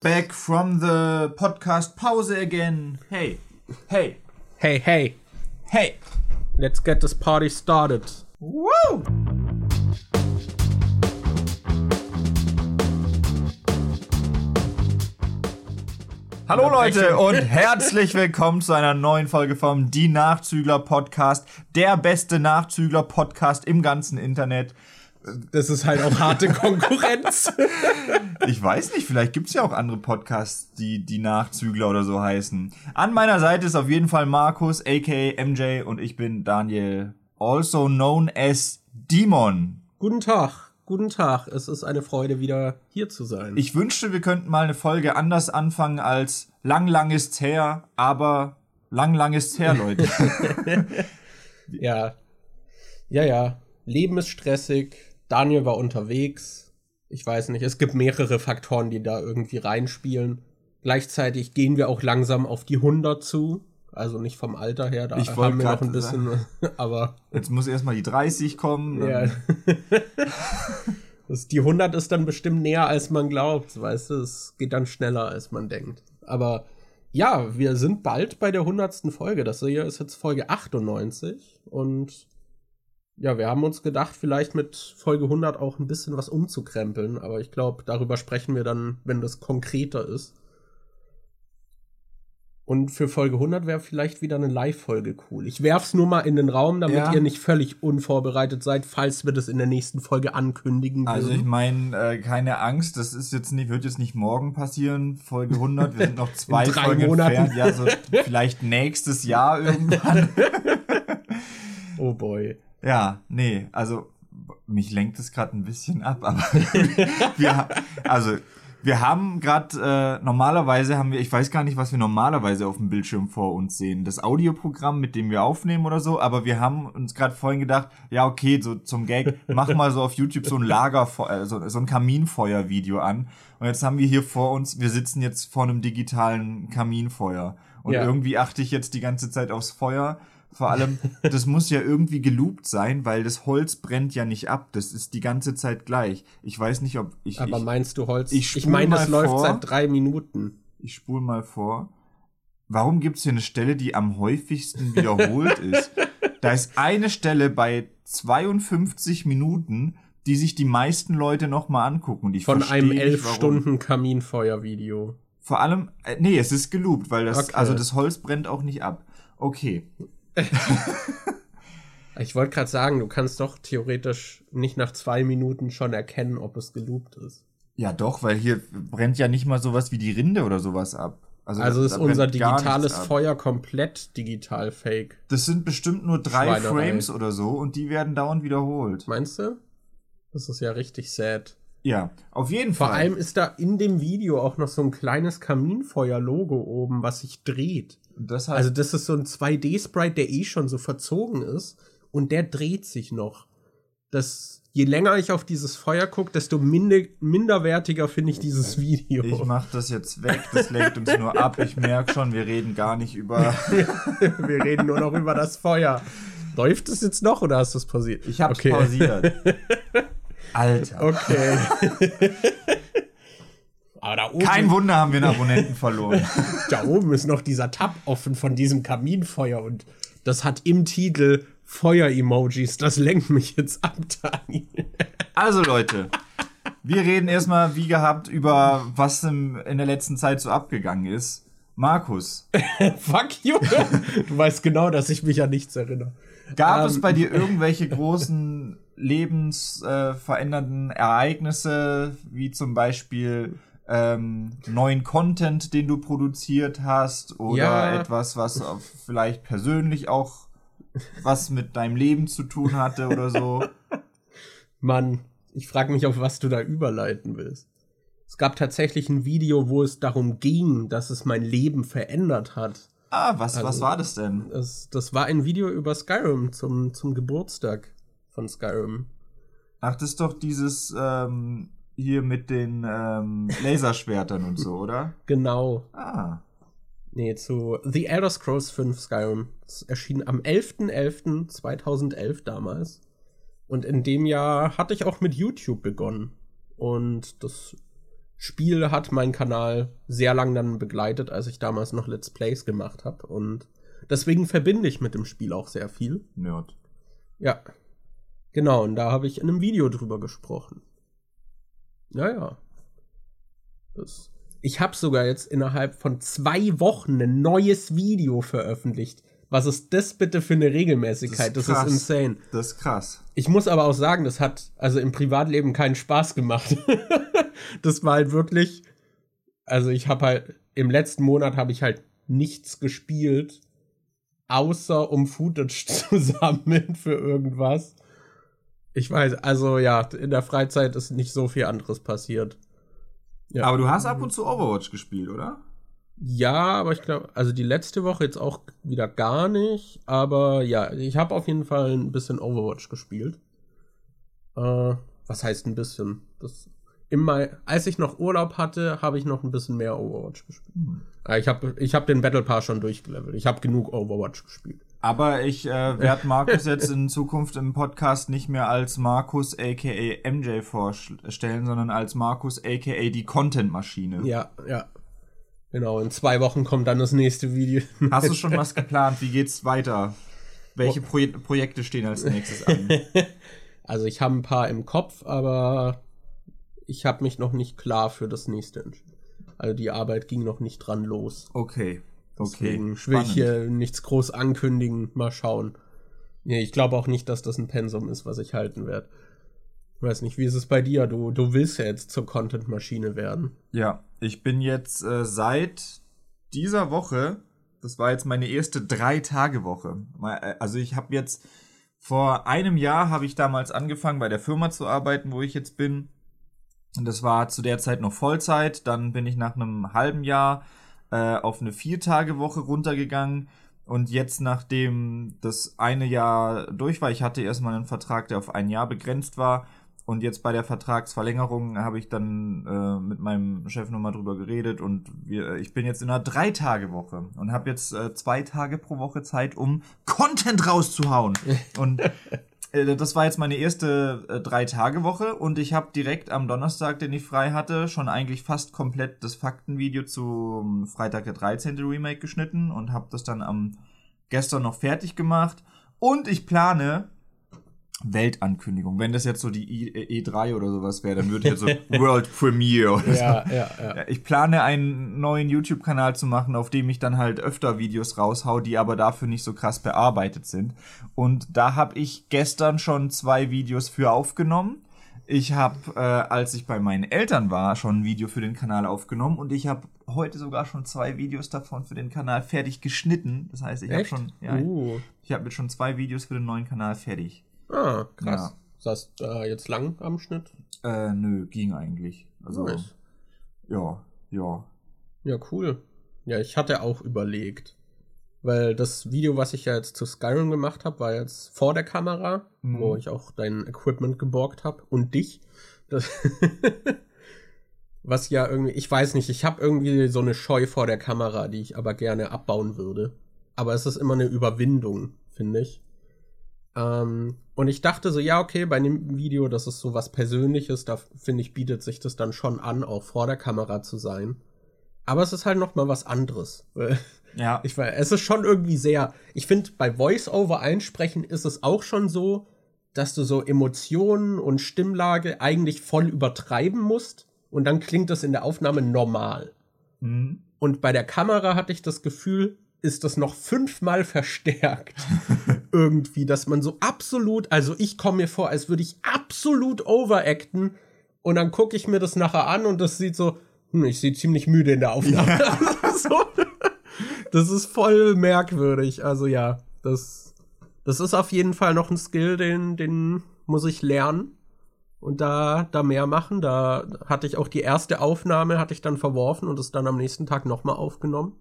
Back from the podcast pause again. Hey, hey, Hey, hey, hey. let's get this party started. Woo! Hallo Leute und herzlich willkommen zu einer neuen Folge vom Die Nachzügler Podcast, der beste Nachzügler Podcast im ganzen Internet. Das ist halt auch harte Konkurrenz. Ich weiß nicht, vielleicht gibt's ja auch andere Podcasts, die die Nachzügler oder so heißen. An meiner Seite ist auf jeden Fall Markus, aka MJ und ich bin Daniel, also known as Demon. guten Tag, guten Tag. Es ist eine Freude, wieder hier zu sein. Ich wünschte, wir könnten mal eine Folge anders anfangen als lang, lang ist's her, aber lang, lang ist's her, Leute. ja, ja, ja. Leben ist stressig. Daniel war unterwegs. Ich weiß nicht, es gibt mehrere Faktoren, die da irgendwie reinspielen. Gleichzeitig gehen wir auch langsam auf die 100 zu. Also nicht vom Alter her, da Ich haben wir noch ein bisschen, aber Jetzt muss erstmal die 30 kommen. Ja. das, die 100 ist dann bestimmt näher, als man glaubt, weißt du? Es geht dann schneller, als man denkt. Aber ja, wir sind bald bei der 100. Folge. Das hier ist jetzt Folge 98. Und ja, wir haben uns gedacht, vielleicht mit Folge 100 auch ein bisschen was umzukrempeln. Aber ich glaube, darüber sprechen wir dann, wenn das konkreter ist. Und für Folge 100 wäre vielleicht wieder eine Live-Folge cool. Ich werf's nur mal in den Raum, damit Ja. ihr nicht völlig unvorbereitet seid, falls wir das in der nächsten Folge ankündigen Also ich würden. meine, äh, keine Angst, das ist jetzt nicht, wird jetzt nicht morgen passieren, Folge 100. Wir sind noch zwei drei Folgen Monaten. entfernt. Ja, so vielleicht nächstes Jahr irgendwann. oh boy. Ja, nee, also mich lenkt es gerade ein bisschen ab, aber wir, also wir haben gerade äh, normalerweise haben wir, ich weiß gar nicht, was wir normalerweise auf dem Bildschirm vor uns sehen, das Audioprogramm, mit dem wir aufnehmen oder so, aber wir haben uns gerade vorhin gedacht, ja okay, so zum Gag, mach mal so auf YouTube so ein Lagerfeuer, so, so ein Kaminfeuer-Video an und jetzt haben wir hier vor uns, wir sitzen jetzt vor einem digitalen Kaminfeuer und Ja. irgendwie achte ich jetzt die ganze Zeit aufs Feuer. Vor allem, das muss ja irgendwie geloopt sein, weil das Holz brennt ja nicht ab. Das ist die ganze Zeit gleich. Ich weiß nicht, ob ich. Aber ich, meinst du Holz? ich ich meine, das läuft vor. seit drei Minuten. ich spule mal vor. Warum gibt es hier eine Stelle, die am häufigsten wiederholt ist? Da ist eine Stelle bei 52 Minuten, die sich die meisten Leute nochmal angucken. Und ich Von einem elf warum. Stunden Kaminfeuer-Video. Vor allem, äh, nee, es ist geloopt, weil das, Okay. also das Holz brennt auch nicht ab. Okay. Ich wollte gerade sagen, du kannst doch theoretisch nicht nach zwei Minuten schon erkennen, ob es geloopt ist. Ja, doch, weil hier brennt ja nicht mal sowas wie die Rinde oder sowas ab. Also da- ist unser digitales. Feuer komplett digital fake. Das sind bestimmt nur drei. Frames oder so und die werden dauernd wiederholt. Meinst du? Das ist ja richtig sad. Ja, auf jeden Vor Fall. allem ist da in dem Video auch noch so ein kleines Kaminfeuer-Logo oben, was sich dreht. Das hat, Also das ist so ein 2D-Sprite, der eh schon so verzogen ist und der dreht sich noch. Das, je länger ich auf dieses Feuer gucke, desto minder, minderwertiger finde ich dieses Video. ich mach das jetzt weg, das lenkt uns nur ab. Ich merk schon, wir reden gar nicht über. Wir reden nur noch über das Feuer. Läuft es jetzt noch oder hast du es pausiert? Ich hab's okay. pausiert. Alter. Okay. Aber da oben, Kein Wunder haben wir einen Abonnenten verloren. da oben ist noch dieser Tab offen von diesem Kaminfeuer und das hat im Titel Feuer-Emojis. Das lenkt mich jetzt ab, Daniel. Also Leute, wir reden erstmal wie gehabt über was im, in der letzten Zeit so abgegangen ist. Markus, Fuck you. Du weißt genau, dass ich mich an nichts erinnere. Gab Ähm, es bei dir irgendwelche großen lebensverändernden äh, Ereignisse, wie zum Beispiel ähm, neuen Content, den du produziert hast, oder Ja. etwas, was vielleicht persönlich auch was mit deinem Leben zu tun hatte oder so? Mann, ich frage mich, auf was du da überleiten willst. Es gab tatsächlich ein Video, wo es darum ging, dass es mein Leben verändert hat. Ah, was, was Also- war das denn? Das, das war ein Video über Skyrim zum, zum Geburtstag von Skyrim. Ach, das ist doch dieses ähm, hier mit den ähm, Laserschwertern und so, oder? Genau. Ah. Nee, zu The Elder Scrolls 5 Skyrim. Das erschien am 11.11.2011 damals. Und in dem Jahr hatte ich auch mit YouTube begonnen. Und das Spiel hat meinen Kanal sehr lang dann begleitet, als ich damals noch Let's Plays gemacht habe. Und deswegen verbinde ich mit dem Spiel auch sehr viel. Nerd. Ja. Genau, und da habe ich in einem Video drüber gesprochen. Naja. Das, ich habe sogar jetzt innerhalb von zwei Wochen ein neues Video veröffentlicht. Was ist das bitte für eine Regelmäßigkeit? Das ist, das ist insane. Das ist krass. Ich muss aber auch sagen, das hat also im Privatleben keinen Spaß gemacht. das war halt wirklich. Also ich habe halt im letzten Monat habe ich halt nichts gespielt, außer um Footage zu sammeln für irgendwas. Ich weiß, also ja, in der Freizeit ist nicht so viel anderes passiert. Ja. Aber du hast ab und zu Overwatch gespielt, oder? Ja, aber ich glaube, also die letzte Woche jetzt auch wieder gar nicht. Aber ja, ich habe auf jeden Fall ein bisschen Overwatch gespielt. Äh, was heißt ein bisschen? Das, im Mai, als ich noch Urlaub hatte, habe ich noch ein bisschen mehr Overwatch gespielt. Hm. Ich habe ich hab den Battle Pass schon durchgelevelt. Ich habe genug Overwatch gespielt. Aber ich äh, werde Markus jetzt in Zukunft im Podcast nicht mehr als Markus aka MJ vorstellen, sondern als Markus aka die Content-Maschine. Ja, ja. Genau, in zwei Wochen kommt dann das nächste Video. Hast du schon was geplant? Wie geht's weiter? Welche Pro Projekte stehen als nächstes an? Also ich habe ein paar im Kopf, aber ich habe mich noch nicht klar für das nächste entschieden. Also die Arbeit ging noch nicht dran los. Okay. Okay. Deswegen will ich hier nichts groß ankündigen. Mal schauen. Nee, ich glaube auch nicht, dass das ein Pensum ist, was ich halten werde. Ich weiß nicht, wie ist es bei dir? Du, du willst ja jetzt zur Content-Maschine werden. Ja, ich bin jetzt äh, seit dieser Woche, das war jetzt meine erste Drei-Tage-Woche. Äh, also ich habe jetzt vor einem Jahr habe ich damals angefangen, bei der Firma zu arbeiten, wo ich jetzt bin. Und das war zu der Zeit noch Vollzeit. Dann bin ich nach einem halben Jahr äh, auf eine Vier-Tage-Woche runtergegangen. Und jetzt, nachdem das eine Jahr durch war, ich hatte erstmal einen Vertrag, der auf ein Jahr begrenzt war, und jetzt bei der Vertragsverlängerung habe ich dann äh, mit meinem Chef nochmal drüber geredet und wir, ich bin jetzt in einer Drei-Tage-Woche und habe jetzt äh, zwei Tage pro Woche Zeit, um Content rauszuhauen. und äh, das war jetzt meine erste äh, Drei-Tage-Woche und ich habe direkt am Donnerstag, den ich frei hatte, schon eigentlich fast komplett das Faktenvideo zum Freitag der 13. Remake geschnitten und habe das dann am gestern noch fertig gemacht. Und ich plane Weltankündigung. Wenn das jetzt so die E3 oder sowas wäre, dann würde jetzt so World Premiere oder ja, so. Ja, ja. Ich plane einen neuen YouTube-Kanal zu machen, auf dem ich dann halt öfter Videos raushau, die aber dafür nicht so krass bearbeitet sind. Und da habe ich gestern schon zwei Videos für aufgenommen. Ich habe, äh, als ich bei meinen Eltern war, schon ein Video für den Kanal aufgenommen und ich habe heute sogar schon zwei Videos davon für den Kanal fertig geschnitten. Das heißt, ich habe schon, ja, uh. ich habe jetzt schon zwei Videos für den neuen Kanal fertig. Ah, krass. Ja. Saß da jetzt lang am Schnitt? Äh, nö, ging eigentlich. Also, nice. ja, ja. Ja, cool. Ja, ich hatte auch überlegt. Weil das Video, was ich ja jetzt zu Skyrim gemacht habe, war jetzt vor der Kamera, mhm. wo ich auch dein Equipment geborgt habe und dich. was ja irgendwie, ich weiß nicht, ich habe irgendwie so eine Scheu vor der Kamera, die ich aber gerne abbauen würde. Aber es ist immer eine Überwindung, finde ich. Ähm, und ich dachte so, ja, okay, bei dem Video, das ist so was Persönliches, da finde ich, bietet sich das dann schon an, auch vor der Kamera zu sein. Aber es ist halt noch mal was anderes. Ja. Ich weiß, es ist schon irgendwie sehr. Ich finde, bei Voice-Over einsprechen ist es auch schon so, dass du so Emotionen und Stimmlage eigentlich voll übertreiben musst. Und dann klingt das in der Aufnahme normal. Mhm. Und bei der Kamera hatte ich das Gefühl, ist das noch fünfmal verstärkt. Irgendwie, dass man so absolut, also ich komme mir vor, als würde ich absolut overacten und dann gucke ich mir das nachher an und das sieht so, hm, ich sehe ziemlich müde in der Aufnahme. Ja. so, das ist voll merkwürdig. Also ja, das, das ist auf jeden Fall noch ein Skill, den, den muss ich lernen und da, da mehr machen. Da hatte ich auch die erste Aufnahme, hatte ich dann verworfen und es dann am nächsten Tag nochmal aufgenommen.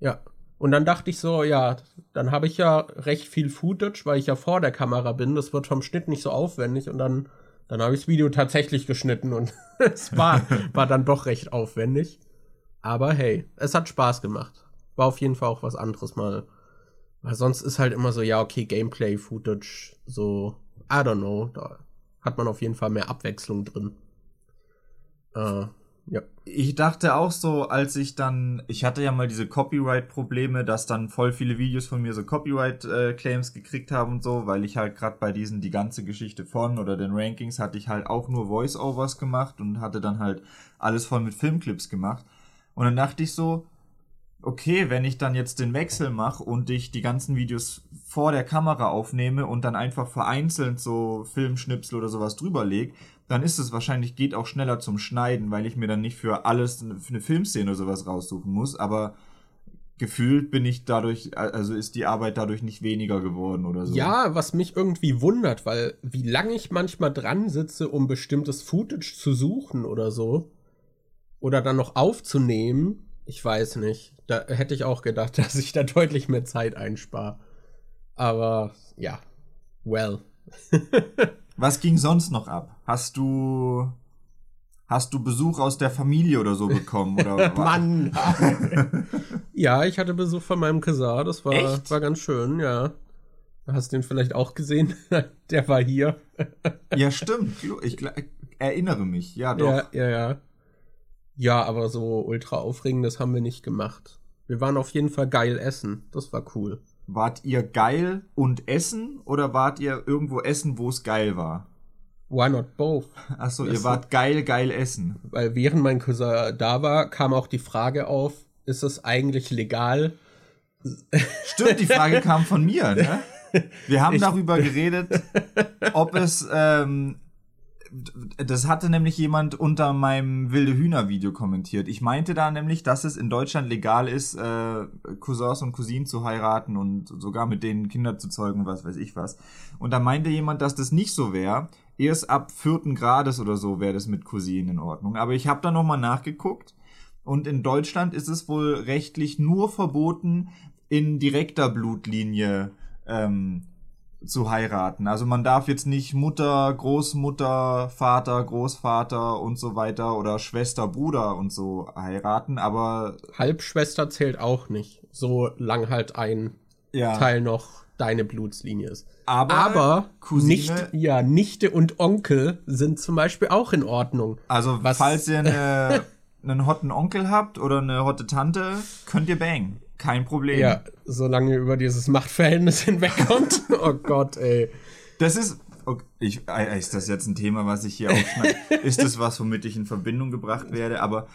Ja, und dann dachte ich so, ja, dann habe ich ja recht viel Footage, weil ich ja vor der Kamera bin. Das wird vom Schnitt nicht so aufwendig. Und dann, dann habe ich das Video tatsächlich geschnitten und es war, war dann doch recht aufwendig. Aber hey, es hat Spaß gemacht. War auf jeden Fall auch was anderes mal. Weil sonst ist halt immer so, ja, okay, Gameplay-Footage, so, I don't know, da hat man auf jeden Fall mehr Abwechslung drin. Äh, Ja. Ich dachte auch so, als ich dann, ich hatte ja mal diese Copyright-Probleme, dass dann voll viele Videos von mir so Copyright-Claims gekriegt haben und so, weil ich halt gerade bei diesen die ganze Geschichte von oder den Rankings hatte ich halt auch nur Voice-Overs gemacht und hatte dann halt alles voll mit Filmclips gemacht. Und dann dachte ich so, okay, wenn ich dann jetzt den Wechsel mache und ich die ganzen Videos vor der Kamera aufnehme und dann einfach vereinzelt so Filmschnipsel oder sowas drüber lege, dann ist es wahrscheinlich, geht auch schneller zum Schneiden, weil ich mir dann nicht für alles für eine Filmszene oder sowas raussuchen muss, aber gefühlt bin ich dadurch, also ist die Arbeit dadurch nicht weniger geworden oder so. Ja, was mich irgendwie wundert, weil wie lange ich manchmal dran sitze, um bestimmtes Footage zu suchen oder so, oder dann noch aufzunehmen, ich weiß nicht. Da hätte ich auch gedacht, dass ich da deutlich mehr Zeit einspare. Aber ja, well. Was ging sonst noch ab? Hast du hast du Besuch aus der Familie oder so bekommen oder Mann. ja, ich hatte Besuch von meinem Cousin, das war Echt? war ganz schön, ja. Hast du den vielleicht auch gesehen? der war hier. ja, stimmt. Ich erinnere mich. Ja, doch. Ja, ja, ja. Ja, aber so ultra aufregendes haben wir nicht gemacht. Wir waren auf jeden Fall geil essen. Das war cool. Wart ihr geil und essen oder wart ihr irgendwo essen, wo es geil war? Why not both? Achso, ihr wart geil, geil essen. Weil während mein Cousin da war, kam auch die Frage auf, ist es eigentlich legal? Stimmt, die Frage kam von mir, ne? Wir haben ich darüber geredet, ob es ähm, das hatte nämlich jemand unter meinem wilde Hühner Video kommentiert. Ich meinte da nämlich, dass es in Deutschland legal ist, äh, Cousins und Cousinen zu heiraten und sogar mit denen Kinder zu zeugen was weiß ich was. Und da meinte jemand, dass das nicht so wäre. Erst ab vierten Grades oder so wäre das mit Cousinen in Ordnung. Aber ich habe da nochmal nachgeguckt. Und in Deutschland ist es wohl rechtlich nur verboten, in direkter Blutlinie ähm, zu heiraten. Also man darf jetzt nicht Mutter, Großmutter, Vater, Großvater und so weiter oder Schwester, Bruder und so heiraten, aber Halbschwester zählt auch nicht, so lang halt ein ja. Teil noch deine Blutslinie ist. Aber, aber nicht, ja, Nichte und Onkel sind zum Beispiel auch in Ordnung. Also Was, falls ihr eine, einen hotten Onkel habt oder eine hotte Tante, könnt ihr bangen. Kein Problem. Ja, solange ihr über dieses Machtverhältnis hinwegkommt. oh Gott, ey. Das ist. Okay, ich, ist das jetzt ein Thema, was ich hier aufschneide? ist das was, womit ich in Verbindung gebracht werde? Aber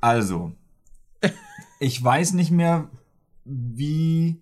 also, ich weiß nicht mehr, wie.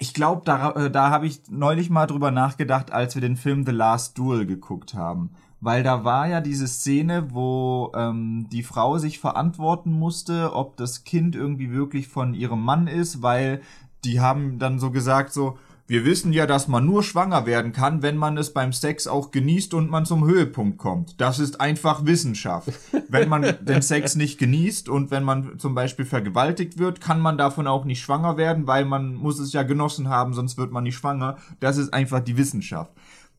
Ich glaube, da, äh, da habe ich neulich mal drüber nachgedacht, als wir den Film The Last Duel geguckt haben weil da war ja diese Szene, wo ähm, die Frau sich verantworten musste, ob das Kind irgendwie wirklich von ihrem Mann ist, weil die haben dann so gesagt, so, wir wissen ja, dass man nur schwanger werden kann, wenn man es beim Sex auch genießt und man zum Höhepunkt kommt. Das ist einfach Wissenschaft. Wenn man den Sex nicht genießt und wenn man zum Beispiel vergewaltigt wird, kann man davon auch nicht schwanger werden, weil man muss es ja genossen haben, sonst wird man nicht schwanger. Das ist einfach die Wissenschaft.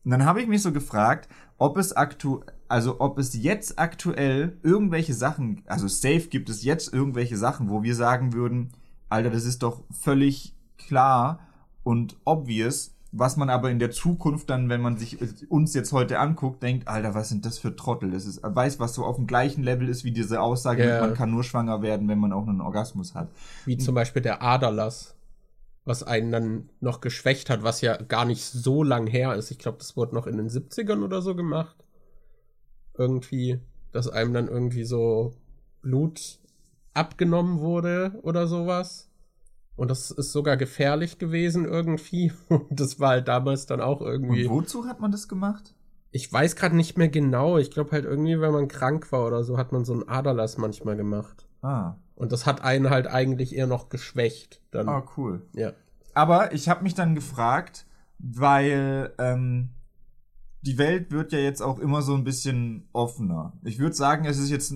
Und dann habe ich mich so gefragt, ob es aktu also ob es jetzt aktuell irgendwelche Sachen, also safe gibt es jetzt irgendwelche Sachen, wo wir sagen würden, Alter, das ist doch völlig klar und obvious, was man aber in der Zukunft dann, wenn man sich uns jetzt heute anguckt, denkt, Alter, was sind das für Trottel? Das ist, weiß, was so auf dem gleichen Level ist wie diese Aussage, yeah. man kann nur schwanger werden, wenn man auch einen Orgasmus hat. Wie zum Beispiel der Aderlass was einen dann noch geschwächt hat, was ja gar nicht so lang her ist. Ich glaube, das wurde noch in den 70ern oder so gemacht. Irgendwie, dass einem dann irgendwie so Blut abgenommen wurde oder sowas. Und das ist sogar gefährlich gewesen irgendwie. Und das war halt damals dann auch irgendwie. Und wozu hat man das gemacht? Ich weiß gerade nicht mehr genau. Ich glaube halt irgendwie, wenn man krank war oder so, hat man so einen Aderlass manchmal gemacht. Ah. Und das hat einen halt eigentlich eher noch geschwächt. Dann. Ah, cool. Ja. Aber ich habe mich dann gefragt, weil ähm, die Welt wird ja jetzt auch immer so ein bisschen offener. Ich würde sagen, es ist jetzt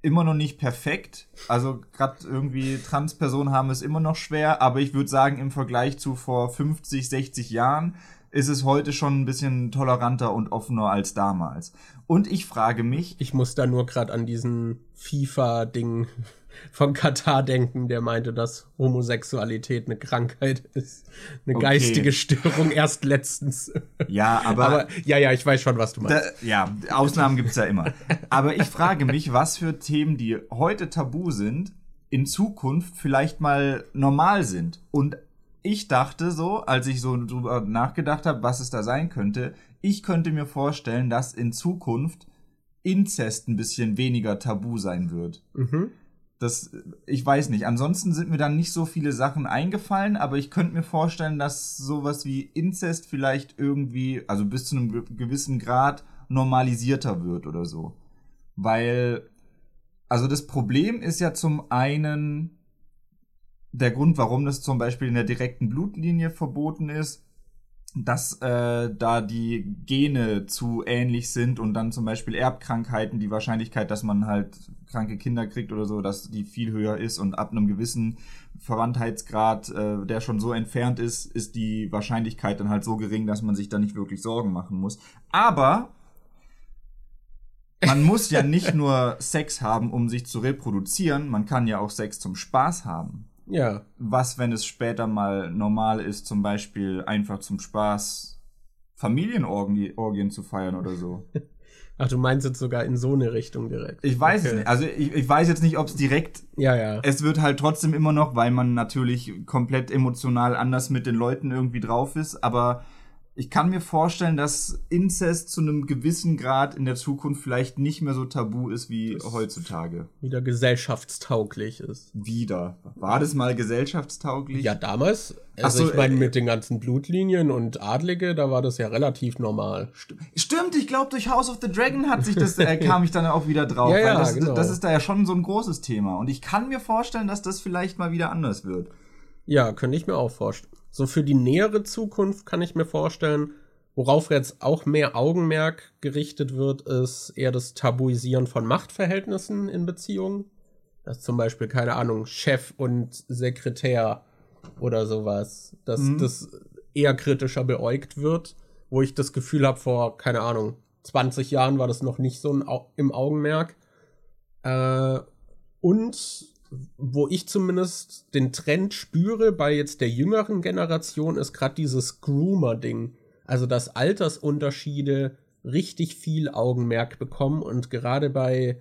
immer noch nicht perfekt. Also gerade irgendwie Transpersonen haben es immer noch schwer, aber ich würde sagen, im Vergleich zu vor 50, 60 Jahren ist es heute schon ein bisschen toleranter und offener als damals. Und ich frage mich. Ich muss da nur gerade an diesen FIFA-Ding von Katar denken, der meinte, dass Homosexualität eine Krankheit ist. Eine okay. geistige Störung erst letztens. Ja, aber, aber. Ja, ja, ich weiß schon, was du meinst. Da, ja, Ausnahmen gibt's ja immer. Aber ich frage mich, was für Themen, die heute tabu sind, in Zukunft vielleicht mal normal sind. Und ich dachte so, als ich so drüber nachgedacht habe, was es da sein könnte, ich könnte mir vorstellen, dass in Zukunft Inzest ein bisschen weniger tabu sein wird. Mhm. Das, ich weiß nicht. Ansonsten sind mir dann nicht so viele Sachen eingefallen, aber ich könnte mir vorstellen, dass sowas wie Inzest vielleicht irgendwie, also bis zu einem gewissen Grad normalisierter wird oder so. Weil, also das Problem ist ja zum einen der Grund, warum das zum Beispiel in der direkten Blutlinie verboten ist, dass äh, da die Gene zu ähnlich sind und dann zum Beispiel Erbkrankheiten, die Wahrscheinlichkeit, dass man halt kranke Kinder kriegt oder so, dass die viel höher ist und ab einem gewissen Verwandtheitsgrad, äh, der schon so entfernt ist, ist die Wahrscheinlichkeit dann halt so gering, dass man sich da nicht wirklich Sorgen machen muss. Aber man muss ja nicht nur Sex haben, um sich zu reproduzieren, man kann ja auch Sex zum Spaß haben. Ja. Was, wenn es später mal normal ist, zum Beispiel einfach zum Spaß Familienorgien zu feiern oder so? Ach, du meinst jetzt sogar in so eine Richtung direkt. Ich weiß okay. es nicht. Also ich, ich weiß jetzt nicht, ob es direkt. Ja, ja. Es wird halt trotzdem immer noch, weil man natürlich komplett emotional anders mit den Leuten irgendwie drauf ist, aber ich kann mir vorstellen, dass Inzest zu einem gewissen Grad in der Zukunft vielleicht nicht mehr so tabu ist wie das heutzutage. Wieder gesellschaftstauglich ist. Wieder. War das mal gesellschaftstauglich? Ja, damals. Also so, ich meine, äh, mit den ganzen Blutlinien und Adlige, da war das ja relativ normal. Stimmt, ich glaube, durch House of the Dragon hat sich das, äh, kam ich dann auch wieder drauf. ja, ja, das, genau. das ist da ja schon so ein großes Thema. Und ich kann mir vorstellen, dass das vielleicht mal wieder anders wird. Ja, könnte ich mir auch vorstellen. So für die nähere Zukunft kann ich mir vorstellen, worauf jetzt auch mehr Augenmerk gerichtet wird, ist eher das Tabuisieren von Machtverhältnissen in Beziehungen. Dass zum Beispiel, keine Ahnung, Chef und Sekretär oder sowas, dass mhm. das eher kritischer beäugt wird, wo ich das Gefühl habe, vor, keine Ahnung, 20 Jahren war das noch nicht so im Augenmerk. Äh, und wo ich zumindest den Trend spüre bei jetzt der jüngeren Generation, ist gerade dieses Groomer-Ding. Also, dass Altersunterschiede richtig viel Augenmerk bekommen und gerade bei,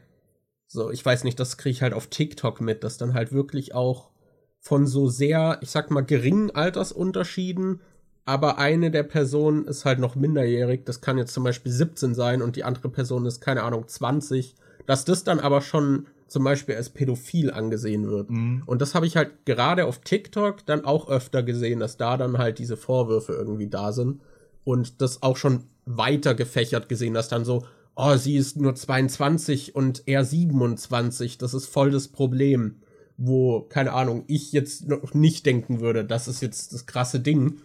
so, ich weiß nicht, das kriege ich halt auf TikTok mit, dass dann halt wirklich auch von so sehr, ich sag mal, geringen Altersunterschieden, aber eine der Personen ist halt noch minderjährig, das kann jetzt zum Beispiel 17 sein und die andere Person ist, keine Ahnung, 20, dass das dann aber schon zum Beispiel als pädophil angesehen wird. Mhm. Und das habe ich halt gerade auf TikTok dann auch öfter gesehen, dass da dann halt diese Vorwürfe irgendwie da sind. Und das auch schon weiter gefächert gesehen, dass dann so, oh, sie ist nur 22 und er 27, das ist voll das Problem. Wo, keine Ahnung, ich jetzt noch nicht denken würde, das ist jetzt das krasse Ding.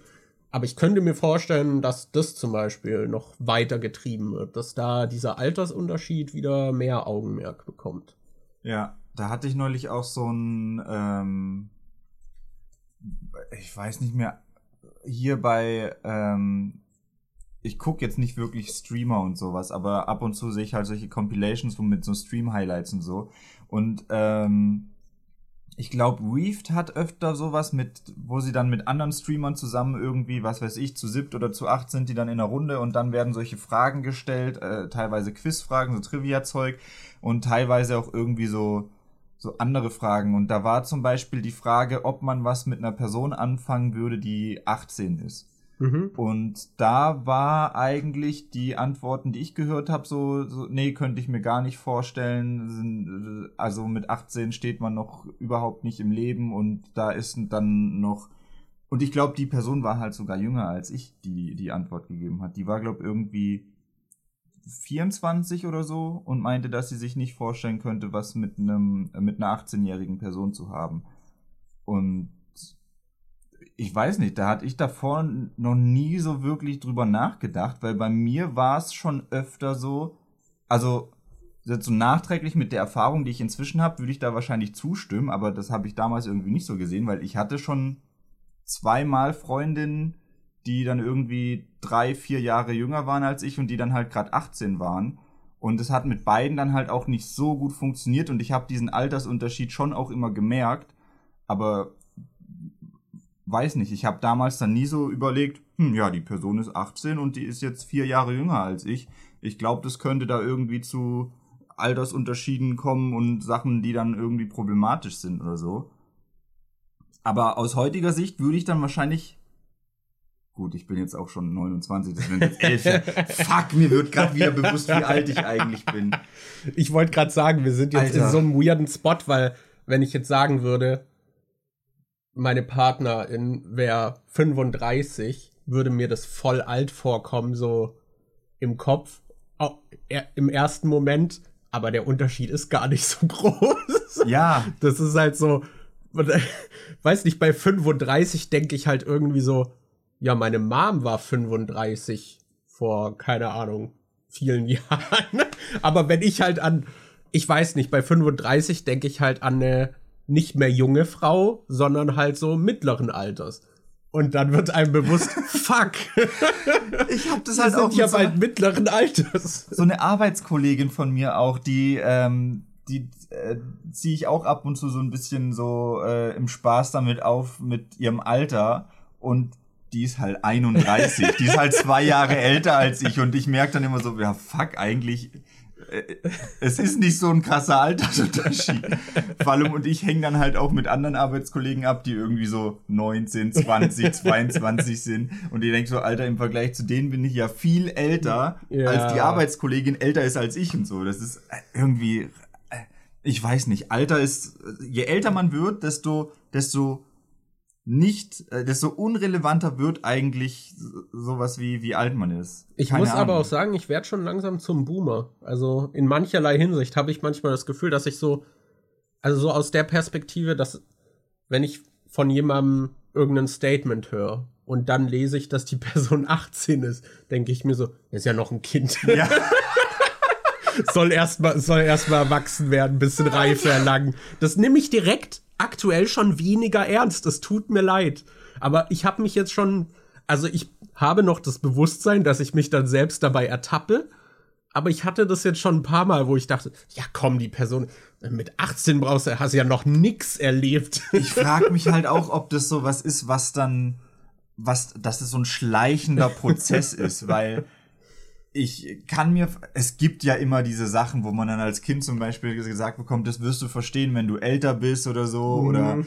Aber ich könnte mir vorstellen, dass das zum Beispiel noch weiter getrieben wird, dass da dieser Altersunterschied wieder mehr Augenmerk bekommt. Ja, da hatte ich neulich auch so ein, ähm, ich weiß nicht mehr, hier bei, ähm, ich gucke jetzt nicht wirklich Streamer und sowas, aber ab und zu sehe ich halt solche Compilations mit so Stream-Highlights und so. Und ähm, ich glaube, Reefed hat öfter sowas mit, wo sie dann mit anderen Streamern zusammen irgendwie, was weiß ich, zu siebt oder zu acht sind die dann in der Runde und dann werden solche Fragen gestellt, äh, teilweise Quizfragen, so Trivia-Zeug und teilweise auch irgendwie so, so andere Fragen. Und da war zum Beispiel die Frage, ob man was mit einer Person anfangen würde, die 18 ist. Mhm. Und da war eigentlich die Antworten, die ich gehört habe, so, so, nee, könnte ich mir gar nicht vorstellen. Also mit 18 steht man noch überhaupt nicht im Leben und da ist dann noch. Und ich glaube, die Person war halt sogar jünger als ich, die die Antwort gegeben hat. Die war, glaube irgendwie 24 oder so und meinte, dass sie sich nicht vorstellen könnte, was mit einem mit einer 18-jährigen Person zu haben. Und ich weiß nicht, da hatte ich davor noch nie so wirklich drüber nachgedacht, weil bei mir war es schon öfter so, also so nachträglich mit der Erfahrung, die ich inzwischen habe, würde ich da wahrscheinlich zustimmen, aber das habe ich damals irgendwie nicht so gesehen, weil ich hatte schon zweimal Freundinnen, die dann irgendwie drei, vier Jahre jünger waren als ich und die dann halt gerade 18 waren. Und es hat mit beiden dann halt auch nicht so gut funktioniert und ich habe diesen Altersunterschied schon auch immer gemerkt. Aber weiß nicht, ich habe damals dann nie so überlegt, hm, ja, die Person ist 18 und die ist jetzt vier Jahre jünger als ich. Ich glaube, das könnte da irgendwie zu Altersunterschieden kommen und Sachen, die dann irgendwie problematisch sind oder so. Aber aus heutiger Sicht würde ich dann wahrscheinlich. Gut, ich bin jetzt auch schon 29, das sind jetzt elf Jahre. Fuck, mir wird gerade wieder bewusst, wie alt ich eigentlich bin. Ich wollte gerade sagen, wir sind jetzt Alter. in so einem weirden Spot, weil wenn ich jetzt sagen würde, meine Partnerin wäre 35, würde mir das voll alt vorkommen, so im Kopf, oh, im ersten Moment, aber der Unterschied ist gar nicht so groß. Ja. Das ist halt so, weiß nicht, bei 35 denke ich halt irgendwie so, ja, meine Mom war 35 vor, keine Ahnung, vielen Jahren. Aber wenn ich halt an, ich weiß nicht, bei 35 denke ich halt an eine nicht mehr junge Frau, sondern halt so mittleren Alters. Und dann wird einem bewusst, fuck. Ich hab das halt auch ja so bald mittleren Alters. So eine Arbeitskollegin von mir auch, die ähm, die äh, ziehe ich auch ab und zu so ein bisschen so äh, im Spaß damit auf mit ihrem Alter und die ist halt 31, die ist halt zwei Jahre älter als ich und ich merke dann immer so, ja fuck, eigentlich es ist nicht so ein krasser Altersunterschied. Vor allem, und ich hänge dann halt auch mit anderen Arbeitskollegen ab, die irgendwie so 19, 20, 22 sind. Und die denken so, Alter, im Vergleich zu denen bin ich ja viel älter, ja. als die Arbeitskollegin älter ist als ich und so. Das ist irgendwie ich weiß nicht, Alter ist, je älter man wird, desto, desto nicht, äh, desto unrelevanter wird eigentlich sowas wie, wie alt man ist. Ich Keine muss Ahnung. aber auch sagen, ich werde schon langsam zum Boomer. Also in mancherlei Hinsicht habe ich manchmal das Gefühl, dass ich so, also so aus der Perspektive, dass wenn ich von jemandem irgendein Statement höre und dann lese ich, dass die Person 18 ist, denke ich mir so, ist ja noch ein Kind. Ja. soll erstmal soll erstmal erwachsen werden, bisschen Reife erlangen. Das nehme ich direkt aktuell schon weniger ernst. Es tut mir leid, aber ich habe mich jetzt schon also ich habe noch das Bewusstsein, dass ich mich dann selbst dabei ertappe, aber ich hatte das jetzt schon ein paar Mal, wo ich dachte, ja komm, die Person mit 18 brauchst du, hast ja noch nix erlebt. Ich frage mich halt auch, ob das so was ist, was dann was dass es so ein schleichender Prozess ist, weil ich kann mir, es gibt ja immer diese Sachen, wo man dann als Kind zum Beispiel gesagt bekommt, das wirst du verstehen, wenn du älter bist oder so, mhm. oder,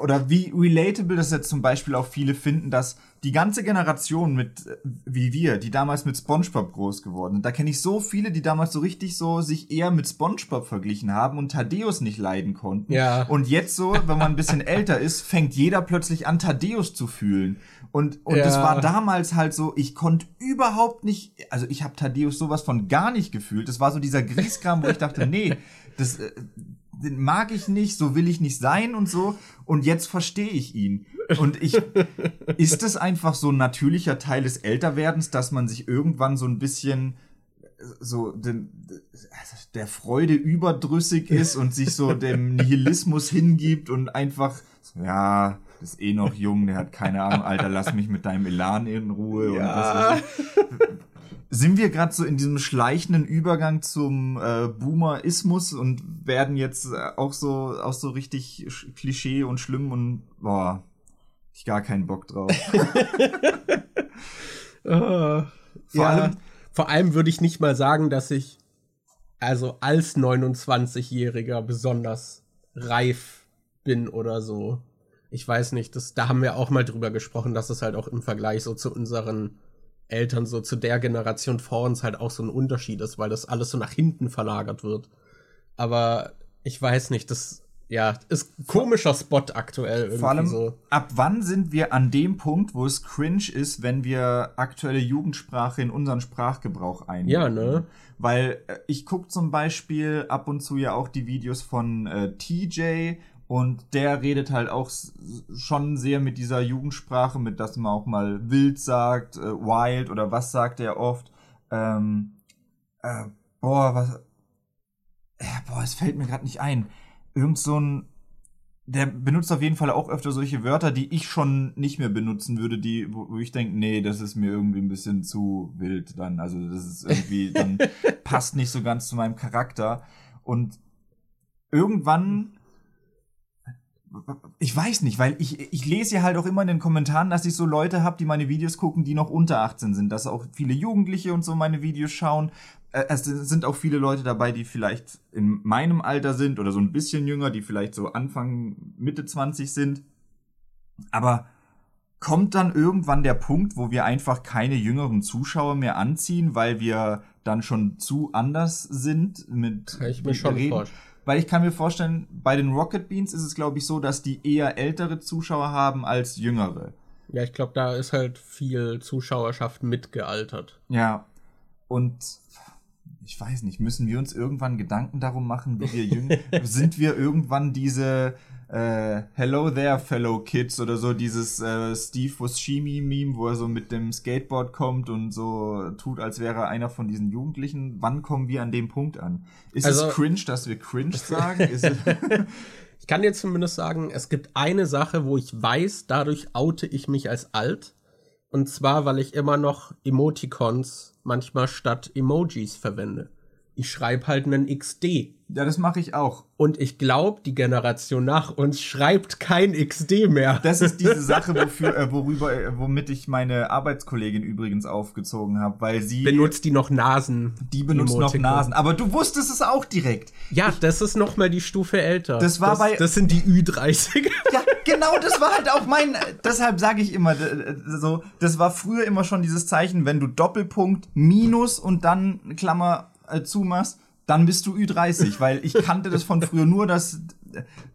oder wie relatable das jetzt zum Beispiel auch viele finden, dass die ganze Generation mit, wie wir, die damals mit SpongeBob groß geworden sind, da kenne ich so viele, die damals so richtig so sich eher mit SpongeBob verglichen haben und Thaddeus nicht leiden konnten. Ja. Und jetzt so, wenn man ein bisschen älter ist, fängt jeder plötzlich an, Thaddeus zu fühlen. Und, und ja. das war damals halt so, ich konnte überhaupt nicht, also ich habe Thaddeus sowas von gar nicht gefühlt. Das war so dieser Grieskram, wo ich dachte, nee, das äh, den mag ich nicht, so will ich nicht sein und so. Und jetzt verstehe ich ihn. Und ich, ist es einfach so ein natürlicher Teil des Älterwerdens, dass man sich irgendwann so ein bisschen so den, der Freude überdrüssig ist und sich so dem Nihilismus hingibt und einfach, ja, ist eh noch jung, der hat keine Ahnung, Alter, lass mich mit deinem Elan in Ruhe. Ja. Sind wir gerade so in diesem schleichenden Übergang zum äh, Boomerismus und werden jetzt äh, auch so auch so richtig Klischee und schlimm und boah, ich gar keinen Bock drauf. uh, vor, ja, allem, vor allem würde ich nicht mal sagen, dass ich also als 29-Jähriger besonders reif bin oder so ich weiß nicht, das, da haben wir auch mal drüber gesprochen, dass es halt auch im Vergleich so zu unseren Eltern, so zu der Generation vor uns halt auch so ein Unterschied ist, weil das alles so nach hinten verlagert wird. Aber ich weiß nicht, das ja, ist ein komischer Spot aktuell irgendwie Vor allem, so. ab wann sind wir an dem Punkt, wo es cringe ist, wenn wir aktuelle Jugendsprache in unseren Sprachgebrauch einnehmen? Ja, ne? Weil äh, ich gucke zum Beispiel ab und zu ja auch die Videos von äh, TJ und der redet halt auch schon sehr mit dieser Jugendsprache, mit dass man auch mal wild sagt, äh, wild oder was sagt er oft. Ähm, äh, boah, was. Äh, boah, es fällt mir gerade nicht ein. Irgend so ein der benutzt auf jeden Fall auch öfter solche Wörter, die ich schon nicht mehr benutzen würde, die, wo, wo ich denke, nee, das ist mir irgendwie ein bisschen zu wild dann. Also das ist irgendwie, dann passt nicht so ganz zu meinem Charakter. Und irgendwann ich weiß nicht, weil ich, ich lese ja halt auch immer in den Kommentaren, dass ich so Leute habe, die meine Videos gucken, die noch unter 18 sind, dass auch viele Jugendliche und so meine Videos schauen. Äh, es sind auch viele Leute dabei, die vielleicht in meinem Alter sind oder so ein bisschen jünger, die vielleicht so Anfang, Mitte 20 sind. Aber kommt dann irgendwann der Punkt, wo wir einfach keine jüngeren Zuschauer mehr anziehen, weil wir dann schon zu anders sind mit Kann ich mir schon Reden? vorstellen. Weil ich kann mir vorstellen, bei den Rocket Beans ist es, glaube ich, so, dass die eher ältere Zuschauer haben als jüngere. Ja, ich glaube, da ist halt viel Zuschauerschaft mitgealtert. Ja. Und ich weiß nicht, müssen wir uns irgendwann Gedanken darum machen, wie wir jünger sind wir irgendwann diese äh, Hello there, fellow kids oder so dieses äh, Steve Buscemi Meme, wo er so mit dem Skateboard kommt und so tut, als wäre er einer von diesen Jugendlichen. Wann kommen wir an dem Punkt an? Ist Also- es cringe, dass wir cringe sagen? Ich kann dir zumindest sagen, es gibt eine Sache, wo ich weiß, dadurch oute ich mich als alt. Und zwar, weil ich immer noch Emoticons manchmal statt Emojis verwende. Ich schreibe halt einen XD. Ja, das mache ich auch. Und ich glaube, die Generation nach uns schreibt kein XD mehr. Das ist diese Sache, wofür, äh, worüber, äh, womit ich meine Arbeitskollegin übrigens aufgezogen habe, weil sie Benutzt die noch Nasen. die benutzt noch Emoticon. Nasen. Aber du wusstest es auch direkt. Ja, das ist noch mal die Stufe älter. Das war das, bei- Das sind die Ü30er. Ja, genau, das war halt auch mein. Deshalb sage ich immer äh, so, das war früher immer schon dieses Zeichen, wenn du Doppelpunkt Minus und dann Klammer äh, zumachst, dann bist du Ü30, weil ich kannte das von früher nur, dass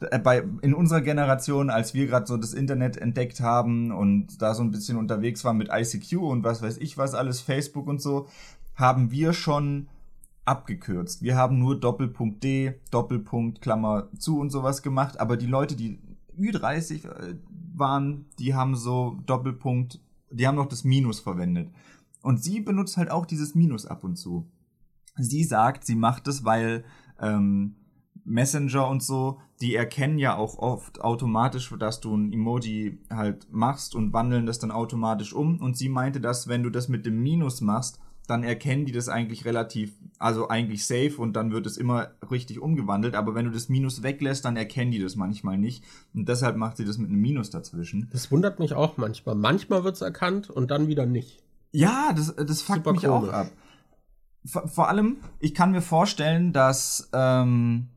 äh, bei in unserer Generation, als wir gerade so das Internet entdeckt haben und da so ein bisschen unterwegs waren mit ICQ und was weiß ich was alles, Facebook und so, haben wir schon abgekürzt. Wir haben nur Doppelpunkt D, Doppelpunkt, Klammer zu und sowas gemacht, aber die Leute, die Ü30 äh, waren, die haben so Doppelpunkt, die haben noch das Minus verwendet. Und sie benutzt halt auch dieses Minus ab und zu. Sie sagt, sie macht es, weil ähm, Messenger und so, die erkennen ja auch oft automatisch, dass du ein Emoji halt machst und wandeln das dann automatisch um. Und sie meinte, dass wenn du das mit dem Minus machst, dann erkennen die das eigentlich relativ, also eigentlich safe und dann wird es immer richtig umgewandelt. Aber wenn du das Minus weglässt, dann erkennen die das manchmal nicht. Und deshalb macht sie das mit einem Minus dazwischen. Das wundert mich auch manchmal. Manchmal wird's erkannt und dann wieder nicht. Ja, das, das fuckt Super mich auch komisch. ab. Vor, vor allem, ich kann mir vorstellen, dass ähm,